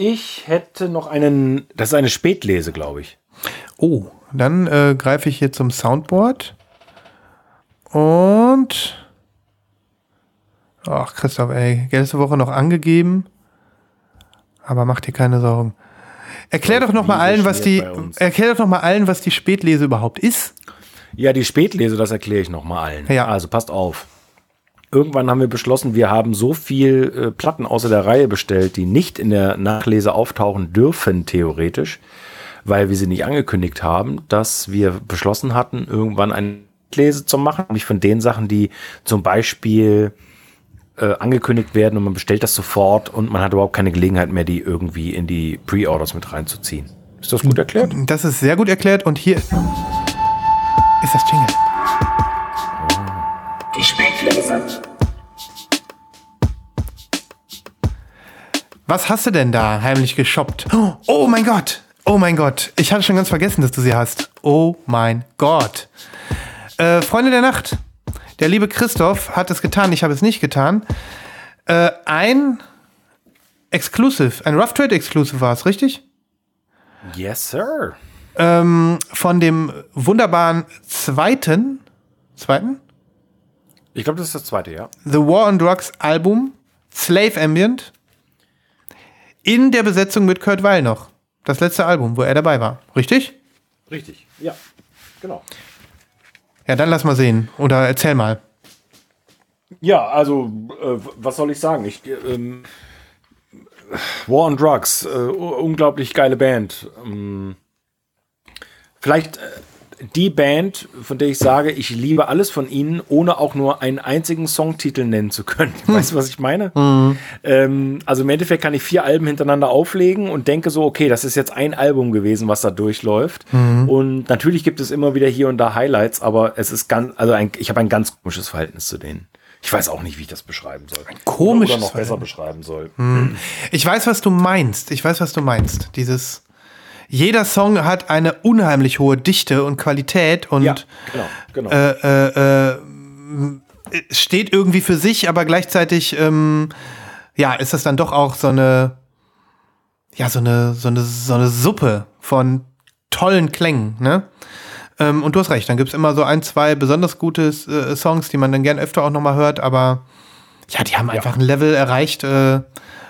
ich hätte noch einen, das ist eine Spätlese, glaube ich. Oh, dann äh, greife ich hier zum Soundboard. Und. Ach, Christoph, ey, letzte Woche noch angegeben. Aber mach dir keine Sorgen. Erklär doch noch mal Wie allen, was die. Erklär doch noch mal allen, was die Spätlese überhaupt ist. Ja, die Spätlese, das erkläre ich noch mal allen. Ja. Also passt auf. Irgendwann haben wir beschlossen, wir haben so viel äh, Platten außer der Reihe bestellt, die nicht in der Nachlese auftauchen dürfen, theoretisch, weil wir sie nicht angekündigt haben, dass wir beschlossen hatten, irgendwann eine Lese zu machen, nämlich von den Sachen, die zum Beispiel äh, angekündigt werden und man bestellt das sofort und man hat überhaupt keine Gelegenheit mehr, die irgendwie in die Pre-Orders mit reinzuziehen. Ist das gut erklärt? Das ist sehr gut erklärt und hier ist das Jingle. Was hast du denn da heimlich geshoppt? Oh mein Gott! Oh mein Gott! Ich hatte schon ganz vergessen, dass du sie hast. Oh mein Gott! Äh, Freunde der Nacht, der liebe Christoph hat es getan, ich habe es nicht getan. Äh, ein Exclusive, ein Rough Trade Exclusive war es, richtig? Yes, sir. Ähm, von dem wunderbaren zweiten, zweiten? Ich glaube, das ist das zweite, ja. The War on Drugs Album, Slave Ambient, in der Besetzung mit Kurt Weil noch. Das letzte Album, wo er dabei war. Richtig? Richtig, ja. Genau. Ja, dann lass mal sehen. Oder erzähl mal. Ja, also, äh, was soll ich sagen? Ich, ähm, War on Drugs, äh, unglaublich geile Band. Ähm, vielleicht äh, die Band, von der ich sage, ich liebe alles von ihnen, ohne auch nur einen einzigen Songtitel nennen zu können. Weißt du, was ich meine? Ähm, also im Endeffekt kann ich vier Alben hintereinander auflegen und denke so, okay, das ist jetzt ein Album gewesen, was da durchläuft. Und natürlich gibt es immer wieder hier und da Highlights, aber es ist ganz, also ein, ich habe ein ganz komisches Verhältnis zu denen. Ich weiß auch nicht, wie ich das beschreiben soll. komisches Oder noch besser beschreiben soll. Ich weiß, was du meinst. Ich weiß, was du meinst. Dieses. Jeder Song hat eine unheimlich hohe Dichte und Qualität und Ja, genau, genau. äh, äh, äh, steht irgendwie für sich, aber gleichzeitig, ähm, ja, ist das dann doch auch so eine, ja, so eine, so eine, so eine Suppe von tollen Klängen, ne? Ähm, und du hast recht, dann gibt's immer so ein, zwei besonders gute äh, Songs, die man dann gern öfter auch nochmal hört, aber ja, die haben einfach ein Level erreicht, äh,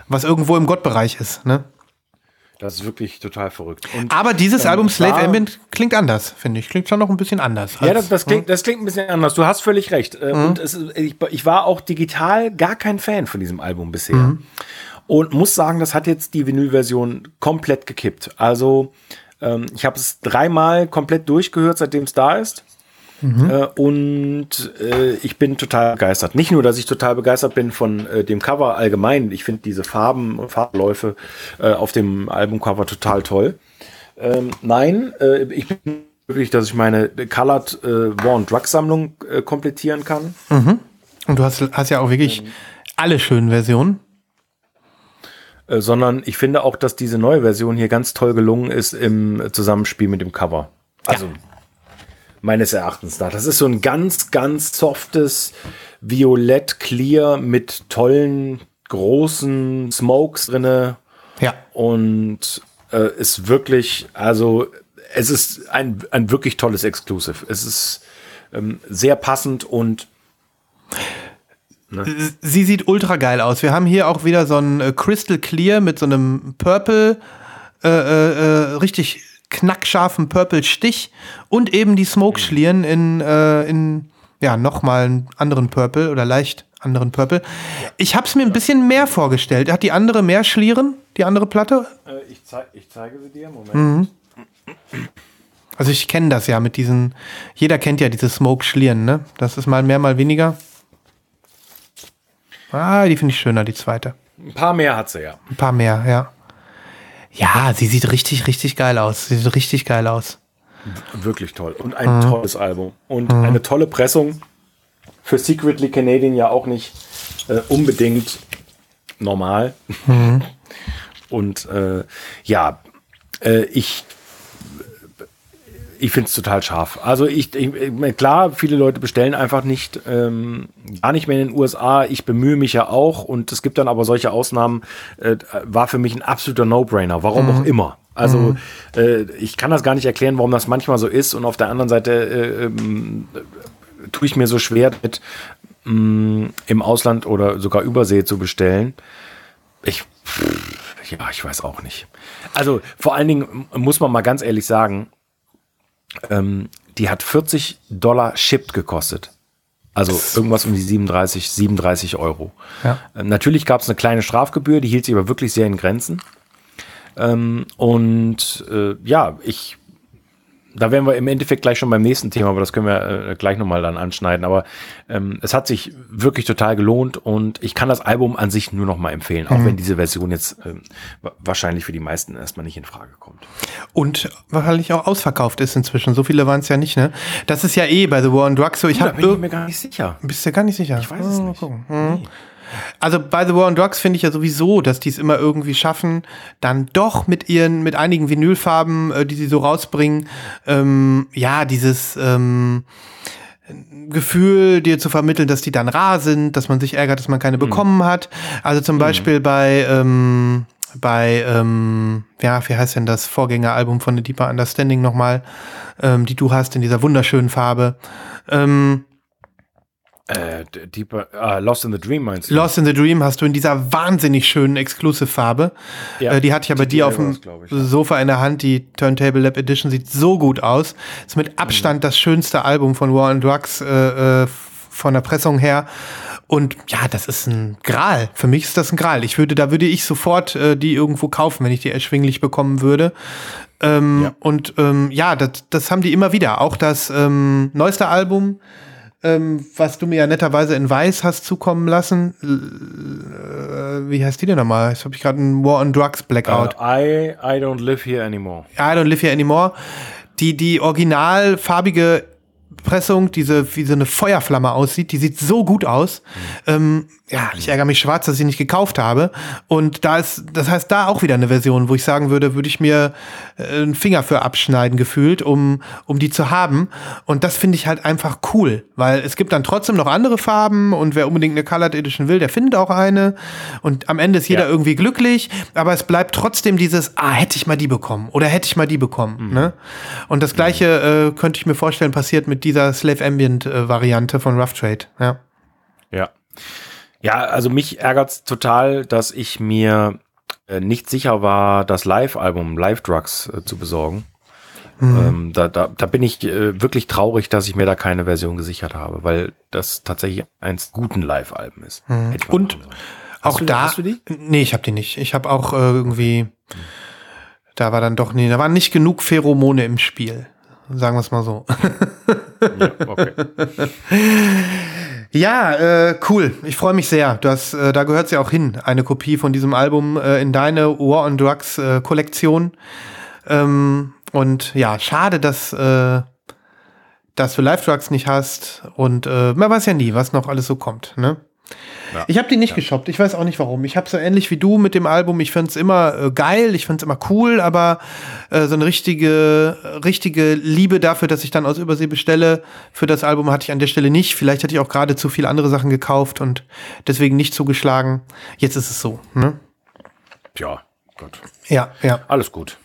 was irgendwo im Gottbereich ist, ne? Das ist wirklich total verrückt. Und, Aber dieses ähm, Album Slave war- Ambient klingt anders, finde ich. Klingt schon noch ein bisschen anders. Ja, als- das, das, klingt, das klingt ein bisschen anders. Du hast völlig recht. Äh, Und es, ich, ich war auch digital gar kein Fan von diesem Album bisher. Und muss sagen, das hat jetzt die Vinyl-Version komplett gekippt. Also, ähm, ich habe es dreimal komplett durchgehört, seitdem es da ist. Äh, und äh, ich bin total begeistert. Nicht nur, dass ich total begeistert bin von äh, dem Cover allgemein. Ich finde diese Farben und Farbläufe äh, auf dem Albumcover total toll. Ähm, nein, äh, ich bin wirklich, dass ich meine Colored War and Drug Sammlung komplettieren kann. Und du hast, hast ja auch wirklich alle schönen Versionen. Sondern ich finde auch, dass diese neue Version hier ganz toll gelungen ist im Zusammenspiel mit dem Cover. Also meines Erachtens nach. Das ist so ein ganz, ganz softes Violett Clear mit tollen großen Smokes drinne Ja. und äh, ist wirklich, also es ist ein, ein wirklich tolles Exclusive. Es ist ähm, sehr passend und Sie sieht ultra geil aus. Wir haben hier auch wieder so ein äh, Crystal Clear mit so einem Purple, äh, äh, äh, richtig knackscharfen Purple-Stich und eben die Smoke-Schlieren in, äh, in ja, nochmal einen anderen Purple oder leicht anderen Purple. Ich habe es mir ein bisschen mehr vorgestellt. Hat die andere mehr Schlieren, die andere Platte? äh, ich, zeig, ich zeige sie dir. Moment. Also ich kenne das ja mit diesen, jeder kennt ja diese Smoke-Schlieren, ne? Das ist mal mehr, mal weniger. Ah, die finde ich schöner, die zweite. Ein paar mehr hat sie ja. Ein paar mehr, ja. Ja, sie sieht richtig, richtig geil aus. Sie sieht richtig geil aus. Wirklich toll. Und ein tolles Album. Und eine tolle Pressung. Für Secretly Canadian ja auch nicht äh, unbedingt normal. Und äh, ja, äh, ich, ich finde es total scharf. Also ich, ich, klar, viele Leute bestellen einfach nicht, ähm, gar nicht mehr in den USA. Ich bemühe mich ja auch und es gibt dann aber solche Ausnahmen, äh, war für mich ein absoluter No-Brainer, warum auch immer. Also äh, ich kann das gar nicht erklären, warum das manchmal so ist und auf der anderen Seite äh, ähm, tue ich mir so schwer mit mh, im Ausland oder sogar Übersee zu bestellen. Ich, pff, ja, ich weiß auch nicht. Also vor allen Dingen muss man mal ganz ehrlich sagen, ähm, die hat 40 Dollar shipped gekostet. Also irgendwas um die 37, 37 Euro. Ja. Ähm, natürlich gab es eine kleine Strafgebühr, die hielt sich aber wirklich sehr in Grenzen. Ähm, und äh, ja, ich, da wären wir im Endeffekt gleich schon beim nächsten Thema, aber das können wir äh, gleich nochmal dann anschneiden. Aber ähm, es hat sich wirklich total gelohnt und ich kann das Album an sich nur noch mal empfehlen, auch wenn diese Version jetzt ähm, wa- wahrscheinlich für die meisten erstmal nicht in Frage kommt. Und wahrscheinlich auch ausverkauft ist inzwischen. So viele waren es ja nicht, ne? Das ist ja eh bei The War on Drugs so. Ich Da habe bin ich mir gar nicht sicher. Bist du gar nicht sicher? Ich weiß es Ah, mal nicht. gucken. Hm. Also bei The War on Drugs finde ich ja sowieso, dass die es immer irgendwie schaffen, dann doch mit ihren, mit einigen Vinylfarben, äh, die sie so rausbringen, ähm, ja, dieses ähm, Gefühl dir zu vermitteln, dass die dann rar sind, dass man sich ärgert, dass man keine bekommen hat. Also zum Beispiel bei ähm, bei, ähm, ja, wie heißt denn das Vorgängeralbum von The Deeper Understanding nochmal, ähm, die du hast in dieser wunderschönen Farbe. Ähm, Äh, Deeper, ah, Lost in the Dream meinst du? Lost in the Dream hast du in dieser wahnsinnig schönen Exclusive-Farbe. Ja, äh, die hatte ich ja bei die dir auf dem. Sofa in der Hand. Die Turntable Lab Edition sieht so gut aus. Ist mit Abstand das schönste Album von War on Drugs äh, äh, von der Pressung her. Und ja, das ist ein Gral. Für mich ist das ein Gral. Ich würde, da würde ich sofort äh, die irgendwo kaufen, wenn ich die erschwinglich bekommen würde. Ähm, Ja. Und ähm, ja, das, das haben die immer wieder. Auch das ähm, neueste Album, ähm, was du mir ja netterweise in Weiß hast zukommen lassen. L- äh, wie heißt die denn nochmal? Jetzt habe ich gerade einen War on Drugs Blackout. Äh, I, I don't live here anymore. I don't live here anymore. Die, die original farbige Pressung, diese, wie so eine Feuerflamme aussieht, die sieht so gut aus. Ähm, ja, ich ärgere mich schwarz, dass ich nicht gekauft habe. Und da ist, das heißt, da auch wieder eine Version, wo ich sagen würde, würde ich mir äh, einen Finger für abschneiden gefühlt, um, um die zu haben. Und das finde ich halt einfach cool, weil es gibt dann trotzdem noch andere Farben und wer unbedingt eine Colored Edition will, der findet auch eine. Und am Ende ist jeder Ja. irgendwie glücklich, aber es bleibt trotzdem dieses, ah, hätte ich mal die bekommen oder hätte ich mal die bekommen. Ne? Und das gleiche äh, könnte ich mir vorstellen, passiert mit dieser Slave Ambient äh, Variante von Rough Trade. Ja. Ja. Ja, also mich ärgert's total, dass ich mir äh, nicht sicher war, das Live-Album Live Drugs äh, zu besorgen. Ähm, da, da, da bin ich äh, wirklich traurig, dass ich mir da keine Version gesichert habe, weil das tatsächlich eins guten Live-Alben ist. Mal Und auch da. hast du die? Nee, ich habe die nicht. Ich habe auch äh, irgendwie. Da war dann doch nie, da waren nicht genug Pheromone im Spiel. Sagen wir es mal so. Ja, okay. Ja, äh, cool. Ich freue mich sehr. Das, äh, da gehört sie auch hin. Eine Kopie von diesem Album äh, in deine War on Drugs äh, Kollektion. Ähm, und ja, schade, dass, äh, dass du Live Drugs nicht hast. Und äh, man weiß ja nie, was noch alles so kommt. Ne? Ja. Ich habe die nicht geshoppt. Ich weiß auch nicht warum. Ich habe so ähnlich wie du mit dem Album. Ich find's immer äh, geil. Ich find's immer cool. Aber äh, so eine richtige, richtige Liebe dafür, dass ich dann aus Übersee bestelle, für das Album hatte ich an der Stelle nicht. Vielleicht hatte ich auch gerade zu viele andere Sachen gekauft und deswegen nicht zugeschlagen. Jetzt ist es so. Ne? Tja, Gott. Ja, ja. Alles gut.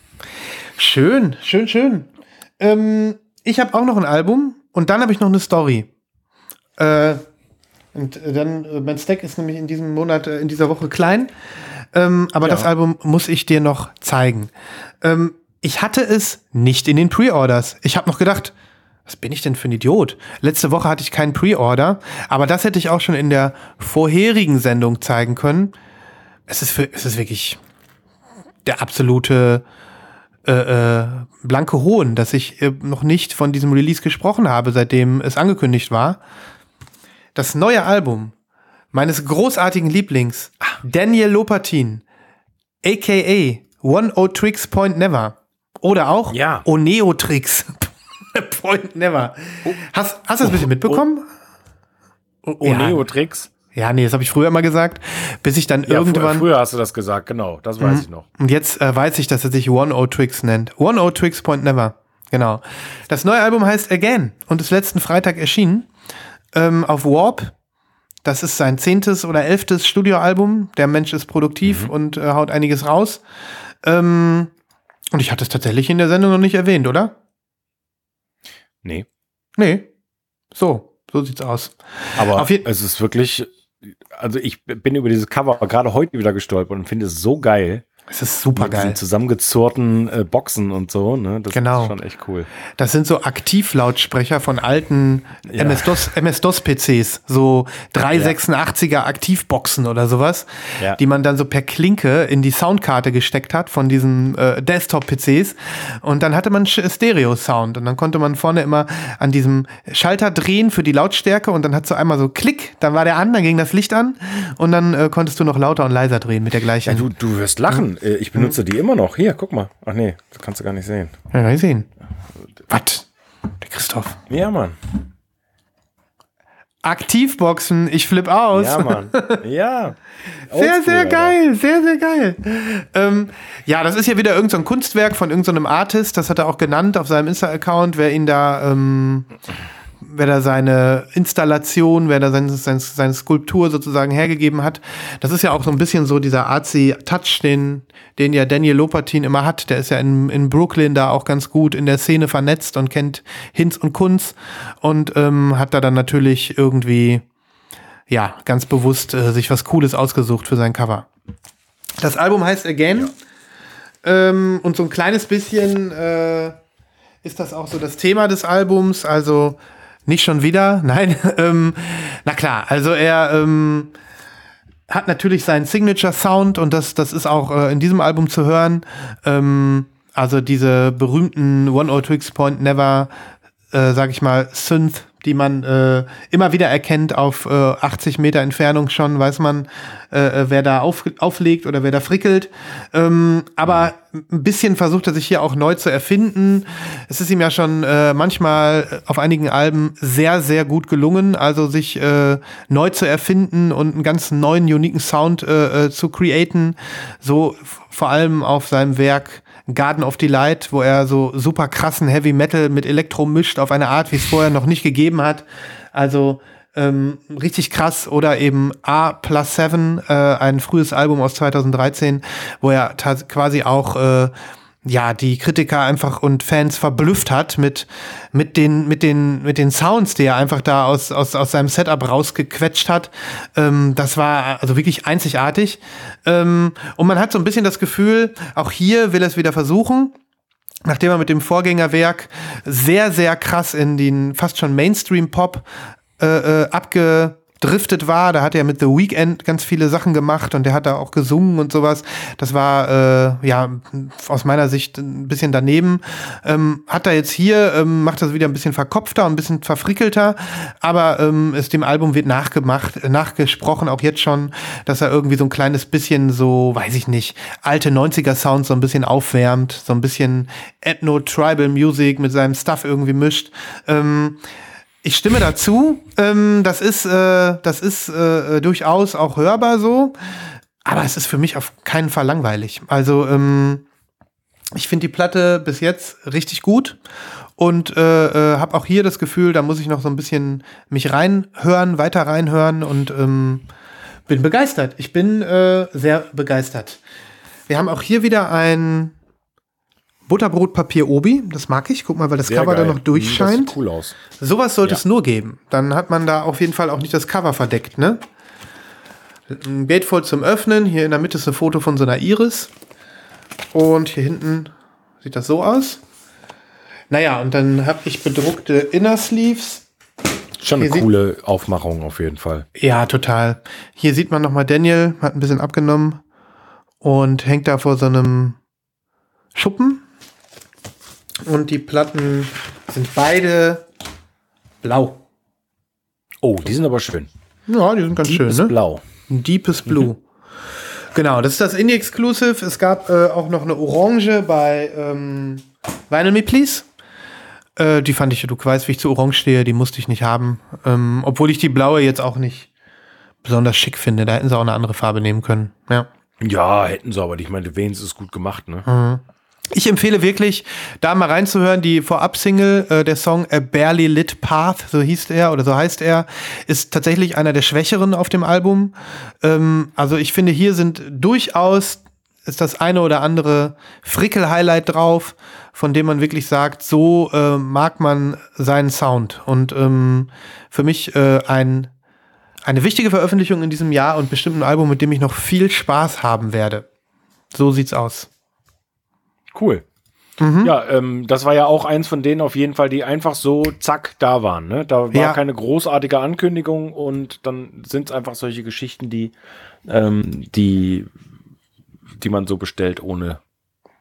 Schön, schön, schön. Ähm, ich habe auch noch ein Album und dann habe ich noch eine Story. Äh, und äh, dann, äh, mein Stack ist nämlich in diesem Monat, äh, in dieser Woche klein. Ähm, aber Ja. das Album muss ich dir noch zeigen. Ähm, ich hatte es nicht in den Pre-Orders. Ich habe noch gedacht, was bin ich denn für ein Idiot? Letzte Woche hatte ich keinen Pre-Order, aber das hätte ich auch schon in der vorherigen Sendung zeigen können. Es ist, für, es ist wirklich der absolute äh, äh, blanke Hohn, dass ich äh, noch nicht von diesem Release gesprochen habe, seitdem es angekündigt war. Das neue Album meines großartigen Lieblings, Daniel Lopatin, aka One O Tricks Point Never. Oder auch Ja. Oneo Tricks Point Never. Hast, hast du das ein bisschen mitbekommen? Oh, Ja. Neo-Tricks. Ja, nee, das habe ich früher mal gesagt, bis ich dann Ja, irgendwann. fr- früher hast du das gesagt, genau. Das weiß ich noch. Und jetzt äh, weiß ich, dass er sich One O Tricks nennt. One O Tricks Point Never. Genau. Das neue Album heißt Again und ist letzten Freitag erschienen ähm, auf Warp. Das ist sein zehntes oder elftes Studioalbum. Der Mensch ist produktiv und äh, haut einiges raus. Ähm, und ich hatte es tatsächlich in der Sendung noch nicht erwähnt, oder? Nee. Nee. So, so sieht's aus. Aber es ist wirklich, also ich bin über dieses Cover gerade heute wieder gestolpert und finde es so geil. Es ist super Mit geil. diesen zusammengezurrten äh, Boxen und so, ne? Das Genau. ist schon echt cool. Das sind so Aktivlautsprecher von alten Ja. MS-DOS MS-DOS-PCs, so 386er Aktivboxen oder sowas, Ja. die man dann so per Klinke in die Soundkarte gesteckt hat von diesen äh, Desktop-PCs. Und dann hatte man Stereo-Sound und dann konnte man vorne immer an diesem Schalter drehen für die Lautstärke und dann hat so einmal so Klick, dann war der an, dann ging das Licht an und dann äh, konntest du noch lauter und leiser drehen mit der gleichen. Du, du wirst lachen. Äh, Ich benutze die immer noch. Hier, guck mal. Ach nee, das kannst du gar nicht sehen. Ja, kann ich sehen. Was? Der Christoph. Ja, Mann. Aktivboxen, ich flipp aus. Ja, Mann. Ja. Sehr, sehr geil, sehr, sehr geil. Ähm, ja, das ist ja wieder irgendein so Kunstwerk von irgendeinem Artist, das hat er auch genannt auf seinem Insta-Account, wer ihn da, ähm, wer da seine Installation, wer da seine, seine, seine Skulptur sozusagen hergegeben hat. Das ist ja auch so ein bisschen so dieser artsy Touch, den, den ja Daniel Lopatin immer hat. Der ist ja in, in Brooklyn da auch ganz gut in der Szene vernetzt und kennt Hinz und Kunz und ähm, hat da dann natürlich irgendwie ja, ganz bewusst äh, sich was Cooles ausgesucht für sein Cover. Das Album heißt Again. Ähm, und so ein kleines bisschen äh, ist das auch so das Thema des Albums. Also nicht schon wieder, nein. ähm, na klar, also er ähm, hat natürlich seinen Signature-Sound und das, das ist auch äh, in diesem Album zu hören. Ähm, also diese berühmten One O Tricks Point Never, äh, sag ich mal, Synth, die man äh, immer wieder erkennt auf äh, 80 Meter Entfernung schon, weiß man, äh, äh, wer da auf, auflegt oder wer da frickelt. Ähm, aber ein bisschen versucht er sich hier auch neu zu erfinden. Es ist ihm ja schon äh, manchmal auf einigen Alben sehr, sehr gut gelungen, also sich äh, neu zu erfinden und einen ganz neuen, uniken Sound äh, äh zu createn. So vor allem auf seinem Werk Garden of Delight, wo er so super krassen Heavy Metal mit Elektro mischt auf eine Art, wie es vorher noch nicht gegeben hat. Also ähm, richtig krass. Oder eben A Plus Seven, äh, ein frühes Album aus 2013, wo er quasi auch äh, ja, die Kritiker einfach und Fans verblüfft hat mit, mit den, mit den, mit den Sounds, die er einfach da aus, aus, aus seinem Setup rausgequetscht hat. Ähm, das war also wirklich einzigartig. Ähm, und man hat so ein bisschen das Gefühl, auch hier will er es wieder versuchen nachdem er mit dem Vorgängerwerk sehr, sehr krass in den fast schon Mainstream-Pop äh, äh, abge driftet war. Da hat er mit The Weeknd ganz viele Sachen gemacht und der hat da auch gesungen und sowas. Das war äh, ja aus meiner Sicht ein bisschen daneben. Ähm, hat er jetzt hier, ähm, macht das wieder ein bisschen verkopfter und ein bisschen verfrickelter, aber ähm, es dem Album wird nachgemacht, nachgesprochen, auch jetzt schon, dass er irgendwie so ein kleines bisschen so, weiß ich nicht, alte 90er Sounds so ein bisschen aufwärmt, so ein bisschen Ethno-Tribal Music mit seinem Stuff irgendwie mischt. Ähm, ich stimme dazu. Ähm, das ist, äh, das ist äh, durchaus auch hörbar so. Aber es ist für mich auf keinen Fall langweilig. Also ähm, ich finde die Platte bis jetzt richtig gut und äh, äh, habe auch hier das Gefühl, da muss ich noch so ein bisschen mich reinhören, weiter reinhören und ähm, bin begeistert. Ich bin äh, sehr begeistert. Wir haben auch hier wieder ein Butterbrotpapier Obi, das mag ich. Guck mal, weil das Sehr Cover geil. da noch durchscheint. Das sieht cool aus. Sowas sollte ja. es nur geben. Dann hat man da auf jeden Fall auch nicht das Cover verdeckt, ne? Ein Gatefold zum Öffnen. Hier in der Mitte ist ein Foto von so einer Iris. Und hier hinten sieht das so aus. Naja, und dann habe ich bedruckte Inner Sleeves. Schon eine coole Aufmachung auf jeden Fall. Ja, total. Hier sieht man nochmal Daniel, hat ein bisschen abgenommen und hängt da vor so einem Schuppen. Und die Platten sind beide blau. Oh, die sind aber schön. Ja, die sind ganz Deepest schön, ne? Blau. Ein Deepest Blue. Mhm. Genau, das ist das Indie Exclusive. Es gab äh, auch noch eine Orange bei ähm, Vinyl Me Please. Äh, die fand ich, du weißt, wie ich zu Orange stehe, die musste ich nicht haben. Ähm, obwohl ich die blaue jetzt auch nicht besonders schick finde. Da hätten sie auch eine andere Farbe nehmen können. Ja. Ja, hätten sie, aber ich meine, wenigstens ist gut gemacht, ne? Mhm. Ich empfehle wirklich, da mal reinzuhören. Die Vorab-Single, äh, der Song A Barely Lit Path, so hieß er oder so heißt er, ist tatsächlich einer der schwächeren auf dem Album. Ähm, also ich finde, hier sind durchaus ist das eine oder andere Frickel-Highlight drauf, von dem man wirklich sagt, so äh, mag man seinen Sound. Und ähm, für mich äh, ein, eine wichtige Veröffentlichung in diesem Jahr und bestimmt ein Album, mit dem ich noch viel Spaß haben werde. So sieht's aus. Cool. Mhm. Ja, ähm, das war ja auch eins von denen auf jeden Fall, die einfach so zack da waren. Ne? Da war ja. keine großartige Ankündigung und dann sind es einfach solche Geschichten, die, ähm, die, die man so bestellt, ohne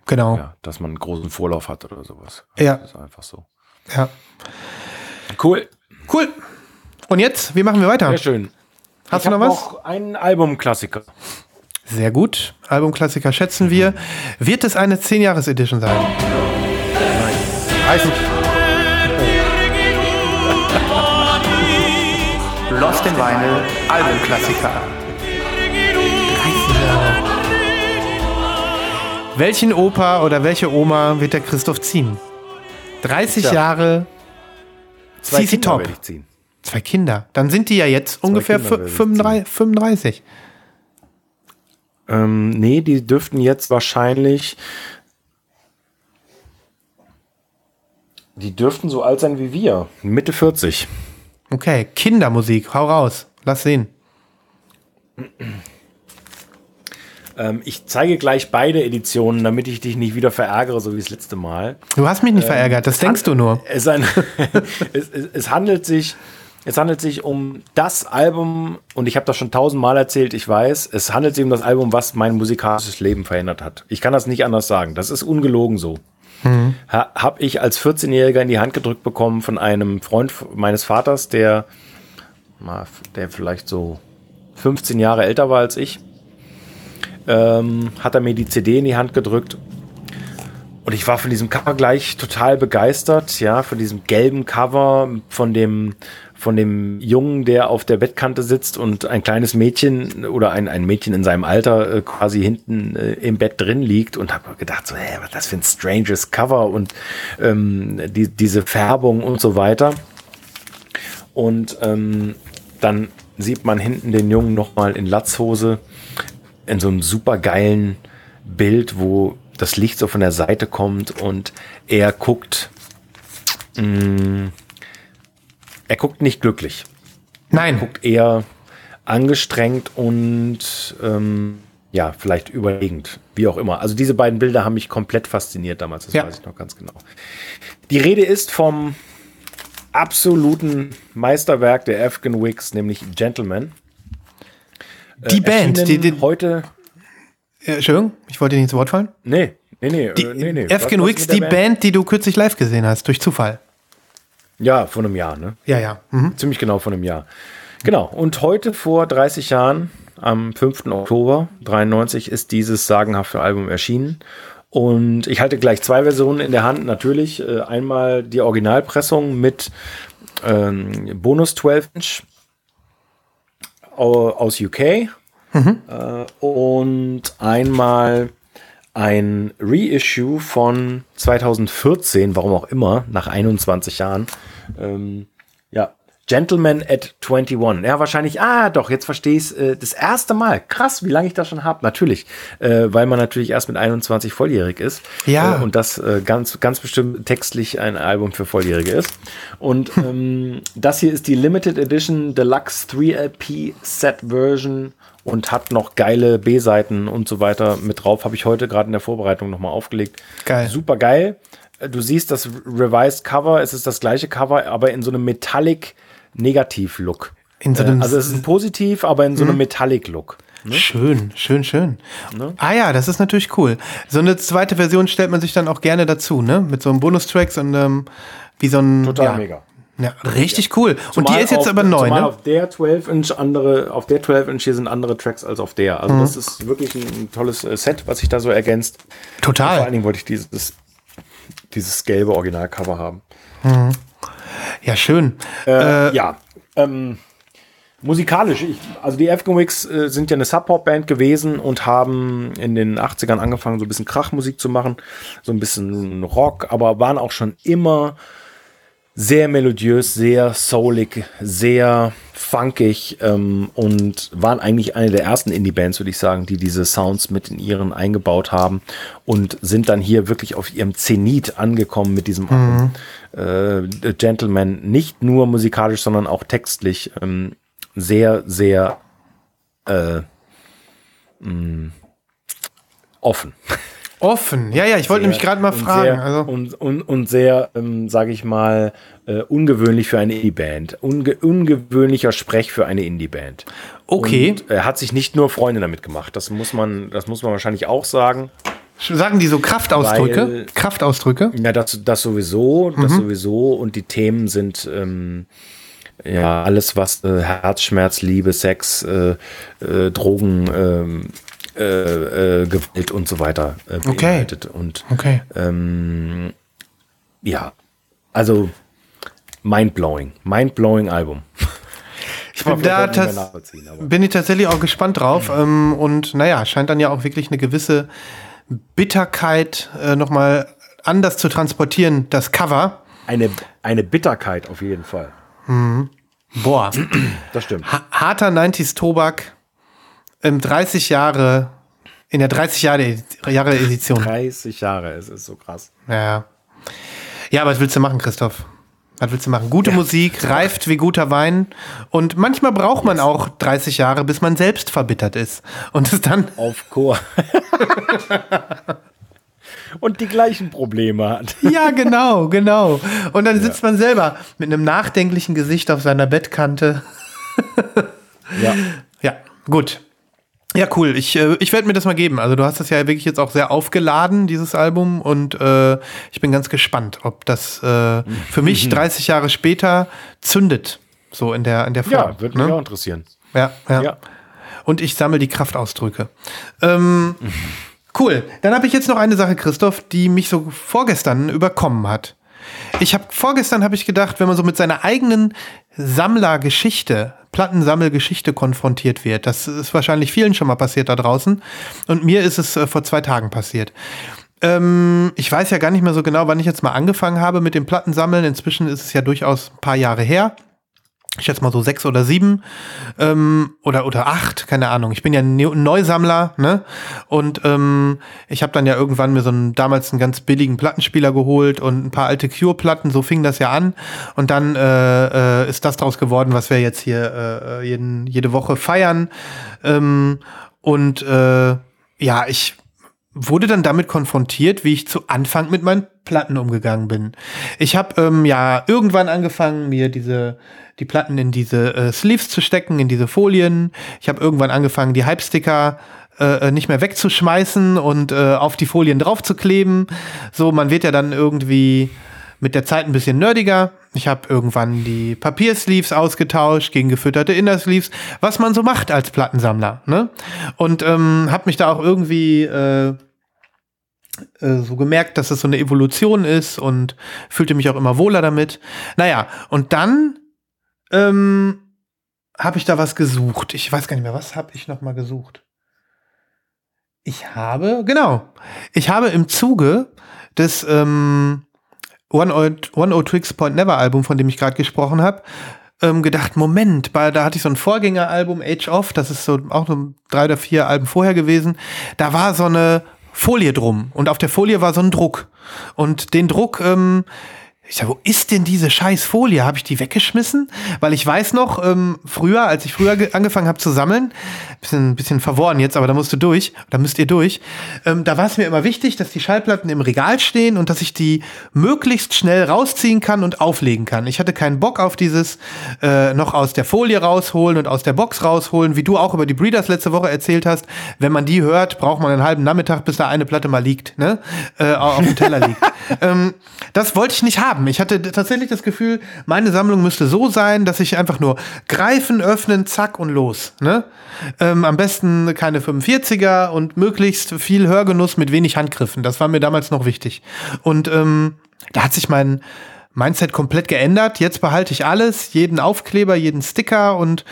genau. Ja, dass man einen großen Vorlauf hat oder sowas. Ja. Das ist einfach so. Ja. Cool. Cool. Und jetzt, wie machen wir weiter? Sehr schön. Hast ich du noch was? Noch einen Albumklassiker. Sehr gut. Albumklassiker schätzen wir. Wird es eine 10-Jahres-Edition sein? Nein. Weiß nicht. Lost in Vinyl Albumklassiker. Welchen Opa oder welche Oma wird der Christoph ziehen? 30 Tja. Jahre Zwei CC Top. Zwei Kinder. Dann sind die ja jetzt Zwei ungefähr 35. 35. Ähm, nee, die dürften jetzt wahrscheinlich. Die dürften so alt sein wie wir. Mitte 40. Okay, Kindermusik, hau raus. Lass sehen. Ähm, ich zeige gleich beide Editionen, damit ich dich nicht wieder verärgere, so wie das letzte Mal. Du hast mich nicht ähm, verärgert, das denkst du nur. Es, ein, es, es, es handelt sich es handelt sich um das Album, und ich habe das schon tausendmal erzählt, ich weiß, es handelt sich um das Album, was mein musikalisches Leben verändert hat. Ich kann das nicht anders sagen. Das ist ungelogen so. mhm. ha, habe ich als 14-Jähriger in die Hand gedrückt bekommen von einem Freund meines Vaters, der, der vielleicht so 15 Jahre älter war als ich. Ähm, hat er mir die CD in die Hand gedrückt und ich war von diesem Cover gleich total begeistert, ja, von diesem gelben Cover, von dem, von dem Jungen, der auf der Bettkante sitzt und ein kleines Mädchen oder ein, ein Mädchen in seinem Alter äh, quasi hinten äh, im Bett drin liegt und habe gedacht, so, hä, was das für ein stranges Cover und ähm, die, diese Färbung und so weiter. Und ähm, dann sieht man hinten den Jungen nochmal in Latzhose in so einem super geilen Bild, wo das Licht so von der Seite kommt und er guckt, mh, mm, er guckt nicht glücklich. Nein. Er guckt eher angestrengt und ähm, ja, vielleicht überlegend, wie auch immer. Also diese beiden Bilder haben mich komplett fasziniert damals, das ja. weiß ich noch ganz genau. Die Rede ist vom absoluten Meisterwerk der Afghan Wigs, nämlich Gentleman. Die äh, Band, die, die heute äh, Entschuldigung, ich wollte dir nicht ins Wort fallen. Nee, nee, nee. Die, äh, nee, nee. Afghan Wicks, die Band? Band? die du kürzlich live gesehen hast, durch Zufall. Ja, vor einem Jahr, ne? Ja, ja. Mhm. Ziemlich genau vor einem Jahr. Genau. Und heute vor 30 Jahren, am 5. Oktober 93, ist dieses sagenhafte Album erschienen. Und ich halte gleich zwei Versionen in der Hand. Natürlich äh, einmal die Originalpressung mit ähm, Bonus 12 Inch aus UK Mhm. Äh, und einmal ein Reissue von 2014, warum auch immer, nach 21 Jahren. Ähm, ja, Gentleman at 21. Ja, wahrscheinlich, ah, doch, jetzt verstehe ich es äh, das erste Mal. Krass, wie lange ich das schon habe. Natürlich, äh, weil man natürlich erst mit 21 volljährig ist. Ja. Äh, und das äh, ganz, ganz bestimmt textlich ein Album für Volljährige ist. Und ähm, das hier ist die Limited Edition Deluxe 3LP Set Version und hat noch geile B-Seiten und so weiter mit drauf. Habe ich heute gerade in der Vorbereitung nochmal aufgelegt. Geil. Super geil. Du siehst das Revised Cover, es ist das gleiche Cover, aber in so einem Metallic Negativ-Look. So äh, also es ist ein Positiv, aber in so einem mhm. Metallic-Look. Ne? Schön, schön, schön. Ne? Ah ja, das ist natürlich cool. So eine zweite Version stellt man sich dann auch gerne dazu, ne? Mit so einem Bonustracks und ähm, wie so ein. Total ja, mega. Ja, richtig cool. Zumal und die ist jetzt auf, aber neu, ne? auf der 12 Inch andere, auf der 12 Inch hier sind andere Tracks als auf der. Also mhm. das ist wirklich ein tolles äh, Set, was sich da so ergänzt. Total. Und vor allen Dingen wollte ich dieses, dieses gelbe Originalcover haben. Mhm. Ja, schön. Äh, äh, ja. Ähm, musikalisch, ich, also die Afghan Wigs äh, sind ja eine Sub-Pop-Band gewesen und haben in den 80ern angefangen, so ein bisschen Krachmusik zu machen, so ein bisschen Rock, aber waren auch schon immer sehr melodiös, sehr soulig, sehr funkig ähm, und waren eigentlich eine der ersten Indie-Bands, würde ich sagen, die diese Sounds mit in ihren eingebaut haben und sind dann hier wirklich auf ihrem Zenit angekommen mit diesem mhm. äh, Gentleman. Nicht nur musikalisch, sondern auch textlich ähm, sehr, sehr äh, mh, mm, offen. Offen, ja, ja, ich wollte nämlich gerade mal fragen. Sehr, also. und, und, und sehr, ähm, sage ich mal, äh, ungewöhnlich für eine Indie-Band. Unge ungewöhnlicher Sprech für eine Indie-Band. Okay. Und er hat sich nicht nur Freunde damit gemacht. Das muss man, das muss man wahrscheinlich auch sagen. Sagen die so Kraftausdrücke? Weil, Kraftausdrücke? Ja, das, das sowieso, das mhm. sowieso. Und die Themen sind ähm, ja alles, was äh, Herzschmerz, Liebe, Sex, äh, äh, Drogen, ähm, äh, äh, Gewalt und so weiter äh, beinhaltet. Okay. Und okay. Ähm, ja, also mindblowing, mindblowing Album. Ich bin da bin ich tatsächlich auch gespannt drauf ähm, und naja, scheint dann ja auch wirklich eine gewisse Bitterkeit äh, nochmal anders zu transportieren, das Cover. Eine, eine Bitterkeit auf jeden Fall. Mhm. Boah. Das stimmt. Ha harter 90s Tobak, ähm, 30 Jahre, in der 30 Jahre, Jahre Edition. 30 Jahre, es ist so krass. Ja. Ja, was willst du machen, Christoph? Was willst du machen? Gute ja. Musik, reift wie guter Wein. Und manchmal braucht man auch 30 Jahre, bis man selbst verbittert ist. Und es dann. Auf Chor. und die gleichen Probleme hat. Ja, genau, genau. Und dann sitzt ja. man selber mit einem nachdenklichen Gesicht auf seiner Bettkante. ja. Ja, gut. Ja, cool. Ich, äh, ich werde mir das mal geben. Also du hast das ja wirklich jetzt auch sehr aufgeladen, dieses Album. Und äh, ich bin ganz gespannt, ob das äh, für mich 30 Jahre später zündet. So in der, in der Form. Ja, würde mich ne? auch interessieren. Ja, ja. Ja. Und ich sammle die Kraftausdrücke. Ähm, cool. Dann habe ich jetzt noch eine Sache, Christoph, die mich so vorgestern überkommen hat. Ich habe vorgestern habe ich gedacht, wenn man so mit seiner eigenen Sammlergeschichte, Plattensammelgeschichte konfrontiert wird, das ist wahrscheinlich vielen schon mal passiert da draußen. Und mir ist es äh, vor zwei Tagen passiert. Ähm, ich weiß ja gar nicht mehr so genau, wann ich jetzt mal angefangen habe mit dem Plattensammeln. Inzwischen ist es ja durchaus ein paar Jahre her ich schätze mal so sechs oder sieben ähm, oder oder acht, keine Ahnung. Ich bin ja ein Neu- Neusammler, ne? Und ähm, ich habe dann ja irgendwann mir so einen damals einen ganz billigen Plattenspieler geholt und ein paar alte Cure-Platten. So fing das ja an. Und dann äh, äh, ist das daraus geworden, was wir jetzt hier äh, jeden, jede Woche feiern. Ähm, und äh, ja, ich wurde dann damit konfrontiert, wie ich zu Anfang mit meinen Platten umgegangen bin. Ich habe ähm, ja irgendwann angefangen, mir diese die Platten in diese äh, Sleeves zu stecken, in diese Folien. Ich habe irgendwann angefangen, die Hype-Sticker äh, nicht mehr wegzuschmeißen und äh, auf die Folien draufzukleben. So, man wird ja dann irgendwie mit der Zeit ein bisschen nerdiger. Ich habe irgendwann die Papiersleeves ausgetauscht gegen gefütterte Innersleeves, was man so macht als Plattensammler. Ne? Und ähm, habe mich da auch irgendwie äh, äh, so gemerkt, dass es so eine Evolution ist und fühlte mich auch immer wohler damit. Naja, und dann ähm, habe ich da was gesucht. Ich weiß gar nicht mehr, was habe ich noch mal gesucht. Ich habe, genau, ich habe im Zuge des ähm, One O One O Tricks Point Never Album, von dem ich gerade gesprochen habe, ähm, gedacht, Moment, bei, da hatte ich so ein Vorgängeralbum, Age of, das ist so auch so drei oder vier Alben vorher gewesen. Da war so eine Folie drum und auf der Folie war so ein Druck. Und den Druck, ähm, ich sag, wo ist denn diese scheiß Folie? Habe ich die weggeschmissen? Weil ich weiß noch, ähm, früher, als ich früher ge- angefangen habe zu sammeln, bisschen, bisschen verworren jetzt, aber da musst du durch, da müsst ihr durch, ähm, da war es mir immer wichtig, dass die Schallplatten im Regal stehen und dass ich die möglichst schnell rausziehen kann und auflegen kann. Ich hatte keinen Bock auf dieses äh, noch aus der Folie rausholen und aus der Box rausholen, wie du auch über die Breeders letzte Woche erzählt hast. Wenn man die hört, braucht man einen halben Nachmittag, bis da eine Platte mal liegt, ne? Äh, auf dem Teller liegt. ähm, das wollte ich nicht haben. Ich hatte tatsächlich das Gefühl, meine Sammlung müsste so sein, dass ich einfach nur greifen, öffnen, zack und los. Ne? Ähm, am besten keine 45er und möglichst viel Hörgenuss mit wenig Handgriffen. Das war mir damals noch wichtig. Und ähm, da hat sich mein Mindset komplett geändert. Jetzt behalte ich alles, jeden Aufkleber, jeden Sticker und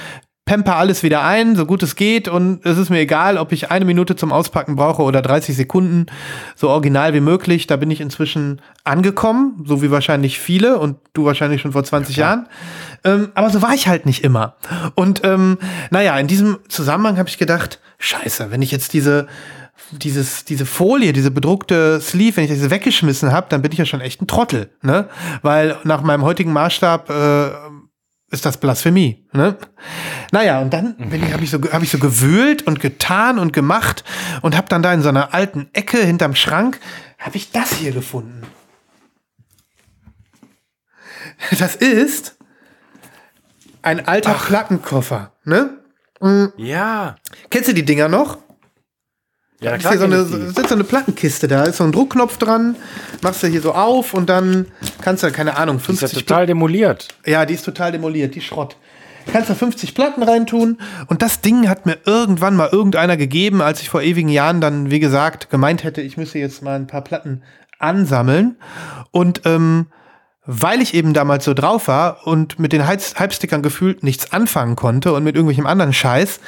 pemper alles wieder ein, so gut es geht. Und es ist mir egal, ob ich eine Minute zum Auspacken brauche oder 30 Sekunden, so original wie möglich. Da bin ich inzwischen angekommen, so wie wahrscheinlich viele und du wahrscheinlich schon vor 20 Jahren. Ähm, aber so war ich halt nicht immer. Und ähm, naja, in diesem Zusammenhang habe ich gedacht, scheiße, wenn ich jetzt diese dieses, diese Folie, diese bedruckte Sleeve, wenn ich diese weggeschmissen habe, dann bin ich ja schon echt ein Trottel, ne? Weil nach meinem heutigen Maßstab äh, ist das Blasphemie, ne? Naja, und dann bin ich, habe ich, so, hab ich so gewühlt und getan und gemacht und habe dann da in so einer alten Ecke hinterm Schrank, habe ich das hier gefunden. Das ist ein alter Plattenkoffer, ne? Ja. Kennst du die Dinger noch? Ja, ist hier so eine, ist so eine Plattenkiste da, ist so ein Druckknopf dran, machst du hier so auf und dann kannst du, keine Ahnung, ist ja 50 total demoliert. Ja, die ist total demoliert, die Schrott. Kannst da 50 Platten reintun und das Ding hat mir irgendwann mal irgendeiner gegeben, als ich vor ewigen Jahren dann, wie gesagt, gemeint hätte, ich müsse jetzt mal ein paar Platten ansammeln. Und ähm, weil ich eben damals so drauf war und mit den Hype- Hype-Stickern gefühlt nichts anfangen konnte und mit irgendwelchem anderen Scheiß,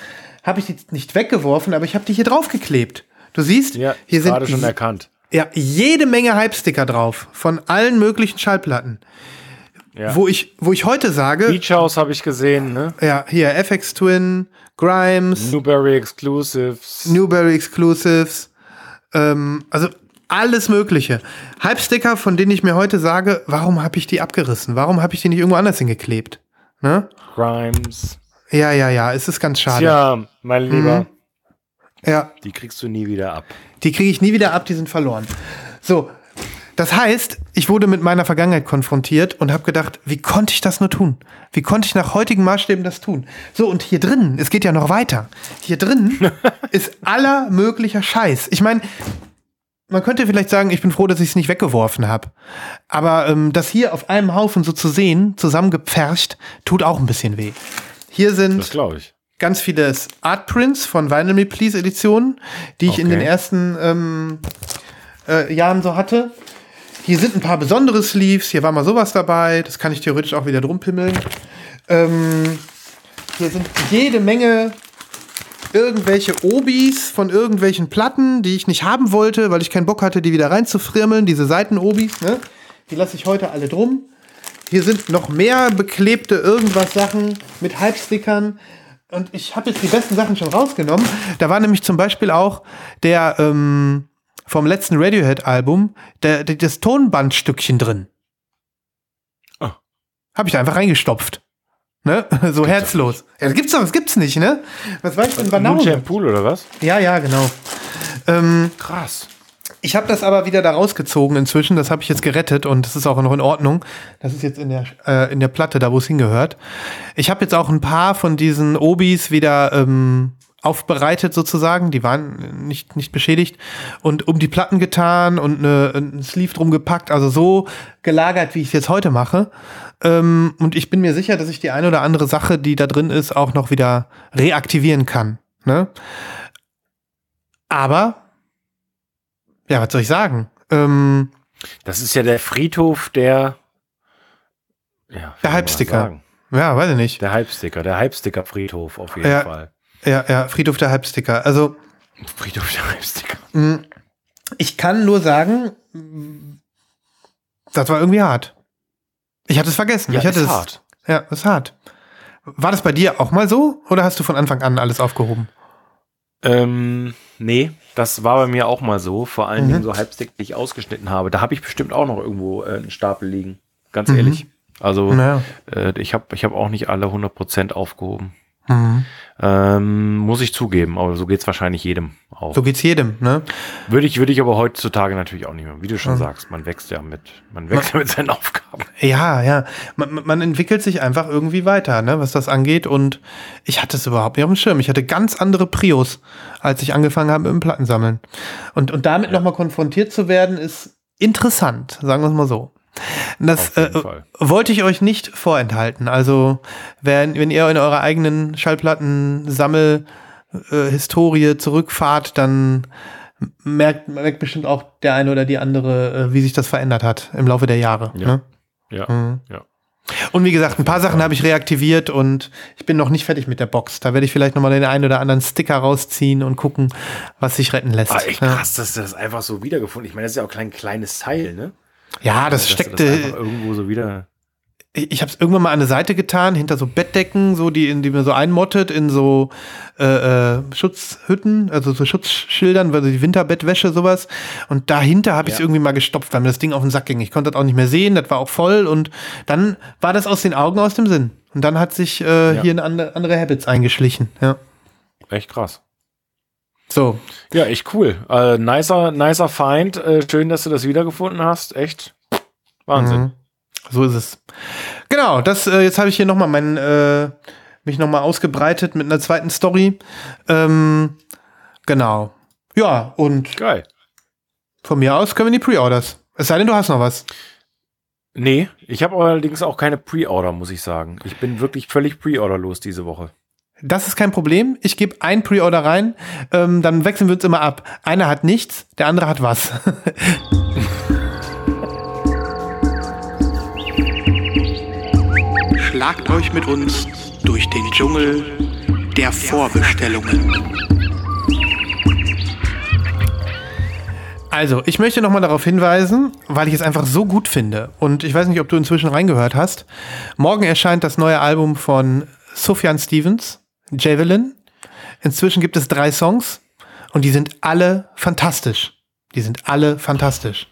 habe ich die nicht weggeworfen, aber ich habe die hier draufgeklebt. Du siehst, Ja, hier sind gerade schon erkannt. ja, jede Menge Hype-Sticker drauf von allen möglichen Schallplatten. Ja. Wo ich, wo ich heute sage, Beach House habe ich gesehen, ne? ja, hier FX Twin, Grimes, Newberry Exclusives. Newberry Exclusives, ähm, also alles Mögliche. Hype-Sticker, von denen ich mir heute sage, warum habe ich die abgerissen? Warum habe ich die nicht irgendwo anders hingeklebt? Ne? Grimes. Ja, ja, ja, es ist ganz schade. Tja, mein Lieber, Ja, die kriegst du nie wieder ab. die kriege ich nie wieder ab, die sind verloren. So, das heißt, ich wurde mit meiner Vergangenheit konfrontiert und habe gedacht, wie konnte ich das nur tun? Wie konnte ich nach heutigen Maßstäben das tun? So, und hier drin, es geht ja noch weiter. Hier drin ist aller möglicher Scheiß. Ich meine, man könnte vielleicht sagen, ich bin froh, dass ich es nicht weggeworfen habe. Aber ähm, das hier auf einem Haufen so zu sehen, zusammengepfercht, tut auch ein bisschen weh. Hier sind ganz viele Artprints von Vinyl Me Please Editionen, die ich in Okay. den ersten ähm, äh, Jahren so hatte. Hier sind ein paar besondere Sleeves, hier war mal sowas dabei, das kann ich theoretisch auch wieder drum pimmeln. Ähm, hier sind jede Menge irgendwelche Obis von irgendwelchen Platten, die ich nicht haben wollte, weil ich keinen Bock hatte, die wieder reinzufrimmeln, diese Seiten-Obis, ne? Die lasse ich heute alle drum. Hier sind noch mehr beklebte irgendwas Sachen mit Halbstickern. Und ich habe jetzt die besten Sachen schon rausgenommen. Da war nämlich zum Beispiel auch der ähm, vom letzten Radiohead-Album der, der, das Tonbandstückchen drin. Ah. Habe ich da einfach reingestopft. Ne? So herzlos. Ja, das gibt's doch, das gibt's nicht, ne? Was weiß denn Banausen? Pool oder was? Ja, ja, genau. Ähm, Krass. Ich habe das aber wieder da rausgezogen inzwischen. Das habe ich jetzt gerettet und das ist auch noch in Ordnung. Das ist jetzt in der, äh, in der Platte, da wo es hingehört. Ich habe jetzt auch ein paar von diesen Obis wieder ähm, aufbereitet sozusagen. Die waren nicht, nicht beschädigt. Und um die Platten getan und eine, ein Sleeve drum gepackt. Also so gelagert, wie ich es jetzt heute mache. Ähm, und ich bin mir sicher, dass ich die eine oder andere Sache, die da drin ist, auch noch wieder reaktivieren kann. Ne? Aber ja, was soll ich sagen? Ähm, Das ist ja der Friedhof der. Ja, das Halbsticker. ja, weiß ich nicht. Der Halbsticker, der Halbsticker-Friedhof auf jeden Ja. Fall. Ja, ja, Friedhof der Halbsticker. Also, Friedhof der Halbsticker. mh, ich kann nur sagen, das war irgendwie hart. Ich hatte es vergessen. Ja, ich hatte ist es, hart. Ja, das ist hart. War das bei dir auch mal so oder hast du von Anfang an alles aufgehoben? Ähm, nee, das war bei mir auch mal so. Vor allen Mhm. Dingen so halbstick, die ich ausgeschnitten habe. Da habe ich bestimmt auch noch irgendwo äh, einen Stapel liegen. Ganz Mhm. ehrlich. Also, Naja. äh, ich habe ich hab auch nicht alle 100% aufgehoben. Mhm. Ähm, muss ich zugeben, aber so geht's wahrscheinlich jedem auch. So geht's jedem, ne? Würde ich, würde ich aber heutzutage natürlich auch nicht mehr. Wie du schon Mhm. sagst, man wächst ja mit, man wächst ja mit seinen Aufgaben. Ja, ja. Man, man entwickelt sich einfach irgendwie weiter, ne, was das angeht. Und ich hatte es überhaupt nicht auf dem Schirm. Ich hatte ganz andere Prios, als ich angefangen habe mit dem Plattensammeln. Und, und damit nochmal konfrontiert zu werden, ist interessant, sagen wir es mal so. Das äh, wollte ich euch nicht vorenthalten. Also, wenn, wenn ihr in eurer eigenen Schallplatten-Sammel-Historie zurückfahrt, dann merkt, merkt bestimmt auch der eine oder die andere, äh, wie sich das verändert hat im Laufe der Jahre. Ja. Ne? Ja, Mhm. ja. Und wie gesagt, ein paar Sachen habe ich reaktiviert und ich bin noch nicht fertig mit der Box. Da werde ich vielleicht nochmal den einen oder anderen Sticker rausziehen und gucken, was sich retten lässt. Aber echt ja. krass, dass du das einfach so wiedergefunden. Ich meine, das ist ja auch ein kleines Teil, ne? Ja, das du steckte. das irgendwo so wieder. ich habe es irgendwann mal an eine Seite getan, hinter so Bettdecken, so die, in die man so einmottet, in so äh, äh, Schutzhütten, also so Schutzschildern, also die Winterbettwäsche, sowas. Und dahinter habe ich es Ja. irgendwie mal gestopft, weil mir das Ding auf den Sack ging. Ich konnte das auch nicht mehr sehen, das war auch voll und dann war das aus den Augen, aus dem Sinn. Und dann hat sich äh, Ja. hier eine andere, andere Habits eingeschlichen. Ja. Echt krass. So, Ja, echt cool. Äh, nicer, nicer Find. Äh, schön, dass du das wiedergefunden hast. Echt Wahnsinn. Mhm. So ist es. Genau, das äh, jetzt habe ich hier noch mal mein, äh, mich noch mal ausgebreitet mit einer zweiten Story. Ähm, genau. Ja, und Geil. von mir aus können wir die Pre-Orders. Es sei denn, du hast noch was. Nee, ich habe allerdings auch keine Pre-Order, muss ich sagen. Ich bin wirklich völlig Pre-Order-los diese Woche. Das ist kein Problem. Ich gebe ein Pre-Order rein, ähm, dann wechseln wir uns immer ab. Einer hat nichts, der andere hat was. Schlagt euch mit uns durch den Dschungel der Vorbestellungen. Also, ich möchte noch mal darauf hinweisen, weil ich es einfach so gut finde. Und ich weiß nicht, ob du inzwischen reingehört hast. Morgen erscheint das neue Album von Sufjan Stevens, Javelin. Inzwischen gibt es drei Songs und die sind alle fantastisch. Die sind alle fantastisch.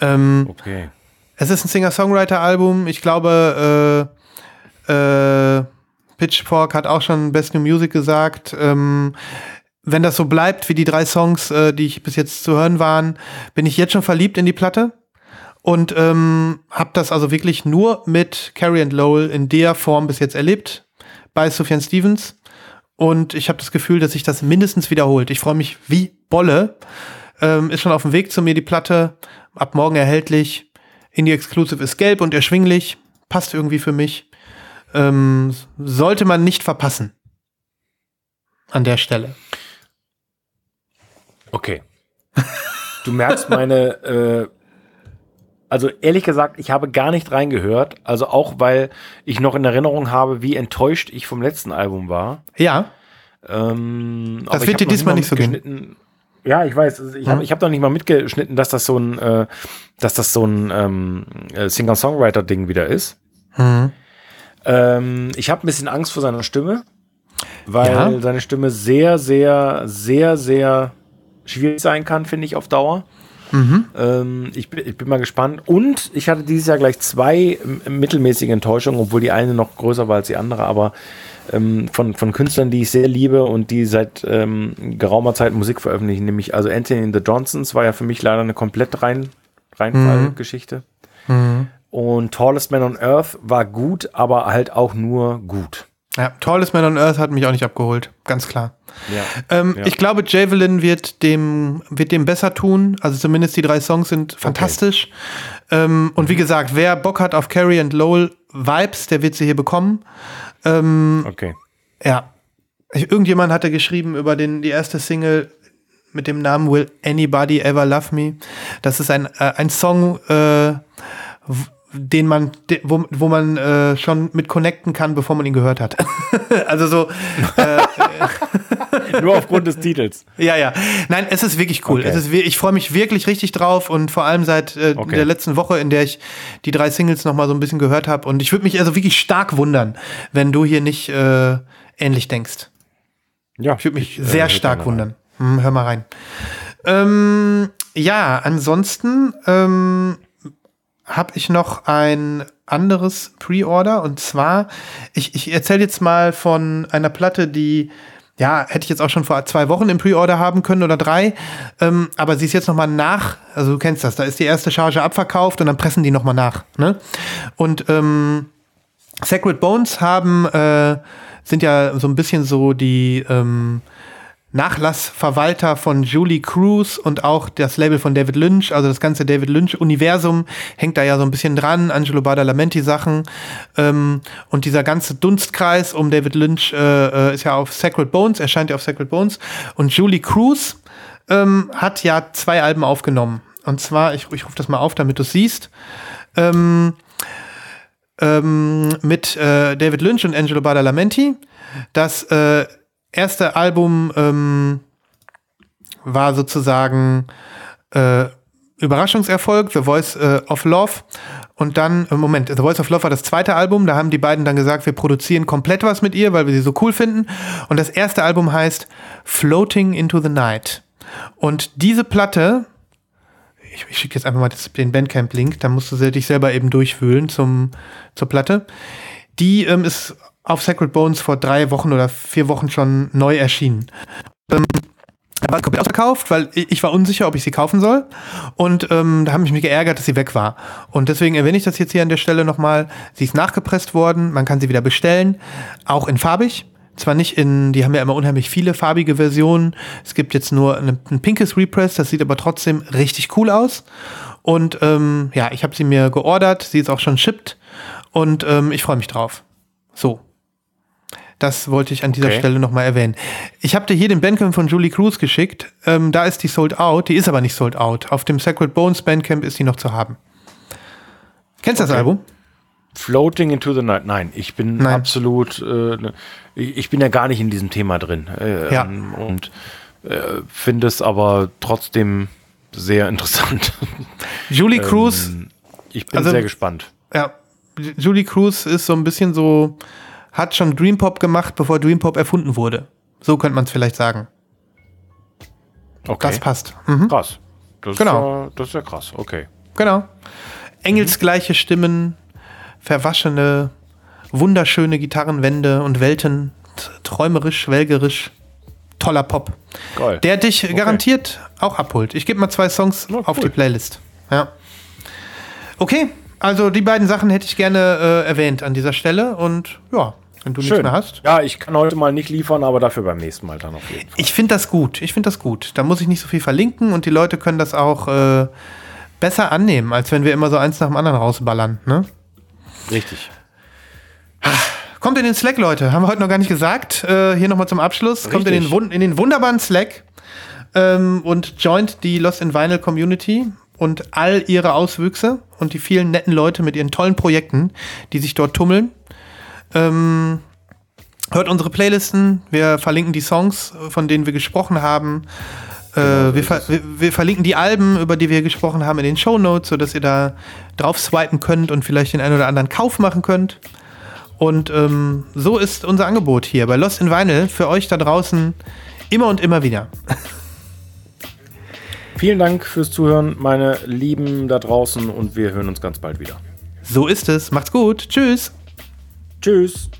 Ähm, Okay. es ist ein Singer-Songwriter-Album. Ich glaube, äh, äh, Pitchfork hat auch schon Best New Music gesagt. Ähm, wenn das so bleibt wie die drei Songs, äh, die ich bis jetzt zu hören waren, bin ich jetzt schon verliebt in die Platte. Und ähm, habe das also wirklich nur mit Carrie and Lowell in der Form bis jetzt erlebt bei Sufjan Stevens. Und ich habe das Gefühl, dass sich das mindestens wiederholt. Ich freue mich wie Bolle. Ähm, ist schon auf dem Weg zu mir die Platte. Ab morgen erhältlich. Indie Exclusive ist gelb und erschwinglich. Passt irgendwie für mich. Ähm, sollte man nicht verpassen. An der Stelle. Okay. Du merkst meine, äh, also ehrlich gesagt, ich habe gar nicht reingehört. Also auch, weil ich noch in Erinnerung habe, wie enttäuscht ich vom letzten Album war. Ja. Ähm, Das aber wird dir diesmal nicht so mitgeschnitten. Ja, ich weiß. Ich habe Hm. hab noch nicht mal mitgeschnitten, dass das so ein, äh, dass das so ein ähm, äh, Singer-Songwriter-Ding wieder ist. Mhm. Ähm, ich habe ein bisschen Angst vor seiner Stimme, weil Ja. seine Stimme sehr, sehr, sehr, sehr schwierig sein kann, finde ich, auf Dauer. Mhm. Ähm, ich, bin, ich bin mal gespannt. Und ich hatte dieses Jahr gleich zwei mittelmäßige Enttäuschungen, obwohl die eine noch größer war als die andere, aber ähm, von, von Künstlern, die ich sehr liebe und die seit ähm, geraumer Zeit Musik veröffentlichen, nämlich also Anthony and the Johnsons war ja für mich leider eine komplett rein, Reinfallgeschichte. Mhm. Und Tallest Man on Earth war gut, aber halt auch nur gut. Ja, Tallest Man on Earth hat mich auch nicht abgeholt. Ganz klar. Ja. Ähm, Ja. Ich glaube, Javelin wird dem, wird dem besser tun. Also zumindest die drei Songs sind fantastisch. Ähm, und wie gesagt, wer Bock hat auf Carrie and Lowell Vibes, der wird sie hier bekommen. Ähm, Okay. ja. Irgendjemand hatte geschrieben über den, die erste Single mit dem Namen Will Anybody Ever Love Me. Das ist ein, äh, ein Song, äh, den man, wo, wo man äh, schon mit connecten kann, bevor man ihn gehört hat. also so, Nur aufgrund des Titels. Ja, ja. Nein, es ist wirklich cool. Okay. Es ist, ich freue mich wirklich richtig drauf und vor allem seit äh, Okay. der letzten Woche, in der ich die drei Singles noch mal so ein bisschen gehört habe. Und ich würde mich also wirklich stark wundern, wenn du hier nicht äh, ähnlich denkst. Ja, Ich würde mich äh, sehr stark wundern. Hm, hör mal rein. Ähm, ja, ansonsten ähm, habe ich noch ein anderes Pre-Order und zwar, ich, ich erzähle jetzt mal von einer Platte, die ja, hätte ich jetzt auch schon vor zwei Wochen im Pre-Order haben können oder drei, ähm, aber sie ist jetzt noch mal nach, also du kennst das, da ist die erste Charge abverkauft und dann pressen die noch mal nach. Ne? Und ähm, Sacred Bones haben, äh, sind ja so ein bisschen so die ähm, Nachlassverwalter von Julie Cruz und auch das Label von David Lynch, also das ganze David Lynch-Universum hängt da ja so ein bisschen dran, Angelo Badalamenti-Sachen. Ähm, und dieser ganze Dunstkreis um David Lynch äh, äh, ist ja auf Sacred Bones, erscheint ja auf Sacred Bones. Und Julie Cruz ähm, hat ja zwei Alben aufgenommen. Und zwar, ich, ich rufe das mal auf, damit du es siehst. Ähm, ähm, mit äh, David Lynch und Angelo Badalamenti. Das äh, erste Album ähm, war sozusagen äh, Überraschungserfolg, The Voice äh, of Love. Und dann, äh, Moment, The Voice of Love war das zweite Album. Da haben die beiden dann gesagt, wir produzieren komplett was mit ihr, weil wir sie so cool finden. Und das erste Album heißt Floating into the Night. Und diese Platte, ich, ich schicke jetzt einfach mal das, den Bandcamp-Link, da musst du dich selber eben durchwühlen zum, zur Platte. Die ähm, ist auf Sacred Bones vor drei Wochen oder vier Wochen schon neu erschienen. Ähm, da war komplett ausverkauft, weil ich ich war unsicher, ob ich sie kaufen soll. Und ähm, da habe ich mich geärgert, dass sie weg war. Und deswegen erwähne ich das jetzt hier an der Stelle nochmal. Sie ist nachgepresst worden, man kann sie wieder bestellen, auch in farbig. Zwar nicht in, die haben ja immer unheimlich viele farbige Versionen. Es gibt jetzt nur eine, ein pinkes Repress, das sieht aber trotzdem richtig cool aus. Und ähm, ja, ich habe sie mir geordert, sie ist auch schon shipped und ähm, ich freue mich drauf. So. Das wollte ich an dieser Okay. Stelle nochmal erwähnen. Ich habe dir hier den Bandcamp von Julie Cruz geschickt. Ähm, da ist die sold out. Die ist aber nicht sold out. Auf dem Sacred Bones Bandcamp ist die noch zu haben. Kennst du das Okay. Album? Floating into the Night. Nein, ich bin Nein. absolut, äh, ich bin ja gar nicht in diesem Thema drin. Äh, Ja. ähm, Und äh, finde es aber trotzdem sehr interessant. Julie Cruz, Ähm, ich bin also- sehr gespannt. ja, Julie Cruz ist so ein bisschen so, hat schon Dream Pop gemacht, bevor Dream Pop erfunden wurde. So könnte man es vielleicht sagen. Okay. Das passt. Mhm. krass. Das Genau. Ist ja, das ist ja krass. Okay. Genau. Engelsgleiche Stimmen, verwaschene, wunderschöne Gitarrenwände und Welten, träumerisch, welgerisch, toller Pop. Geil. Der dich garantiert auch abholt. Ich gebe mal zwei Songs auf cool. die Playlist. Ja. Okay, also die beiden Sachen hätte ich gerne äh, erwähnt an dieser Stelle und ja, wenn du nichts mehr hast. Ja, ich kann heute mal nicht liefern, aber dafür beim nächsten Mal dann auf jeden Fall. Ich finde das gut. Ich finde das gut. Da muss ich nicht so viel verlinken und die Leute können das auch äh, besser annehmen, als wenn wir immer so eins nach dem anderen rausballern. Ne? Richtig. Kommt in den Slack, Leute. Haben wir heute noch gar nicht gesagt. Äh, hier nochmal zum Abschluss. Kommt in den, Richtig. in den wunderbaren Slack ähm, und joint die Lost in Vinyl Community und all ihre Auswüchse und die vielen netten Leute mit ihren tollen Projekten, die sich dort tummeln. Ähm, hört unsere Playlisten. Wir verlinken die Songs, von denen wir gesprochen haben. Äh, wir, ver wir verlinken die Alben, über die wir gesprochen haben, in den Show Notes, sodass ihr da drauf swipen könnt und vielleicht den einen oder anderen Kauf machen könnt. Und ähm, so ist unser Angebot hier bei Lost in Vinyl für euch da draußen immer und immer wieder. Vielen Dank fürs Zuhören, meine Lieben da draußen, und wir hören uns ganz bald wieder. So ist es. Macht's gut. Tschüss. Tschüss.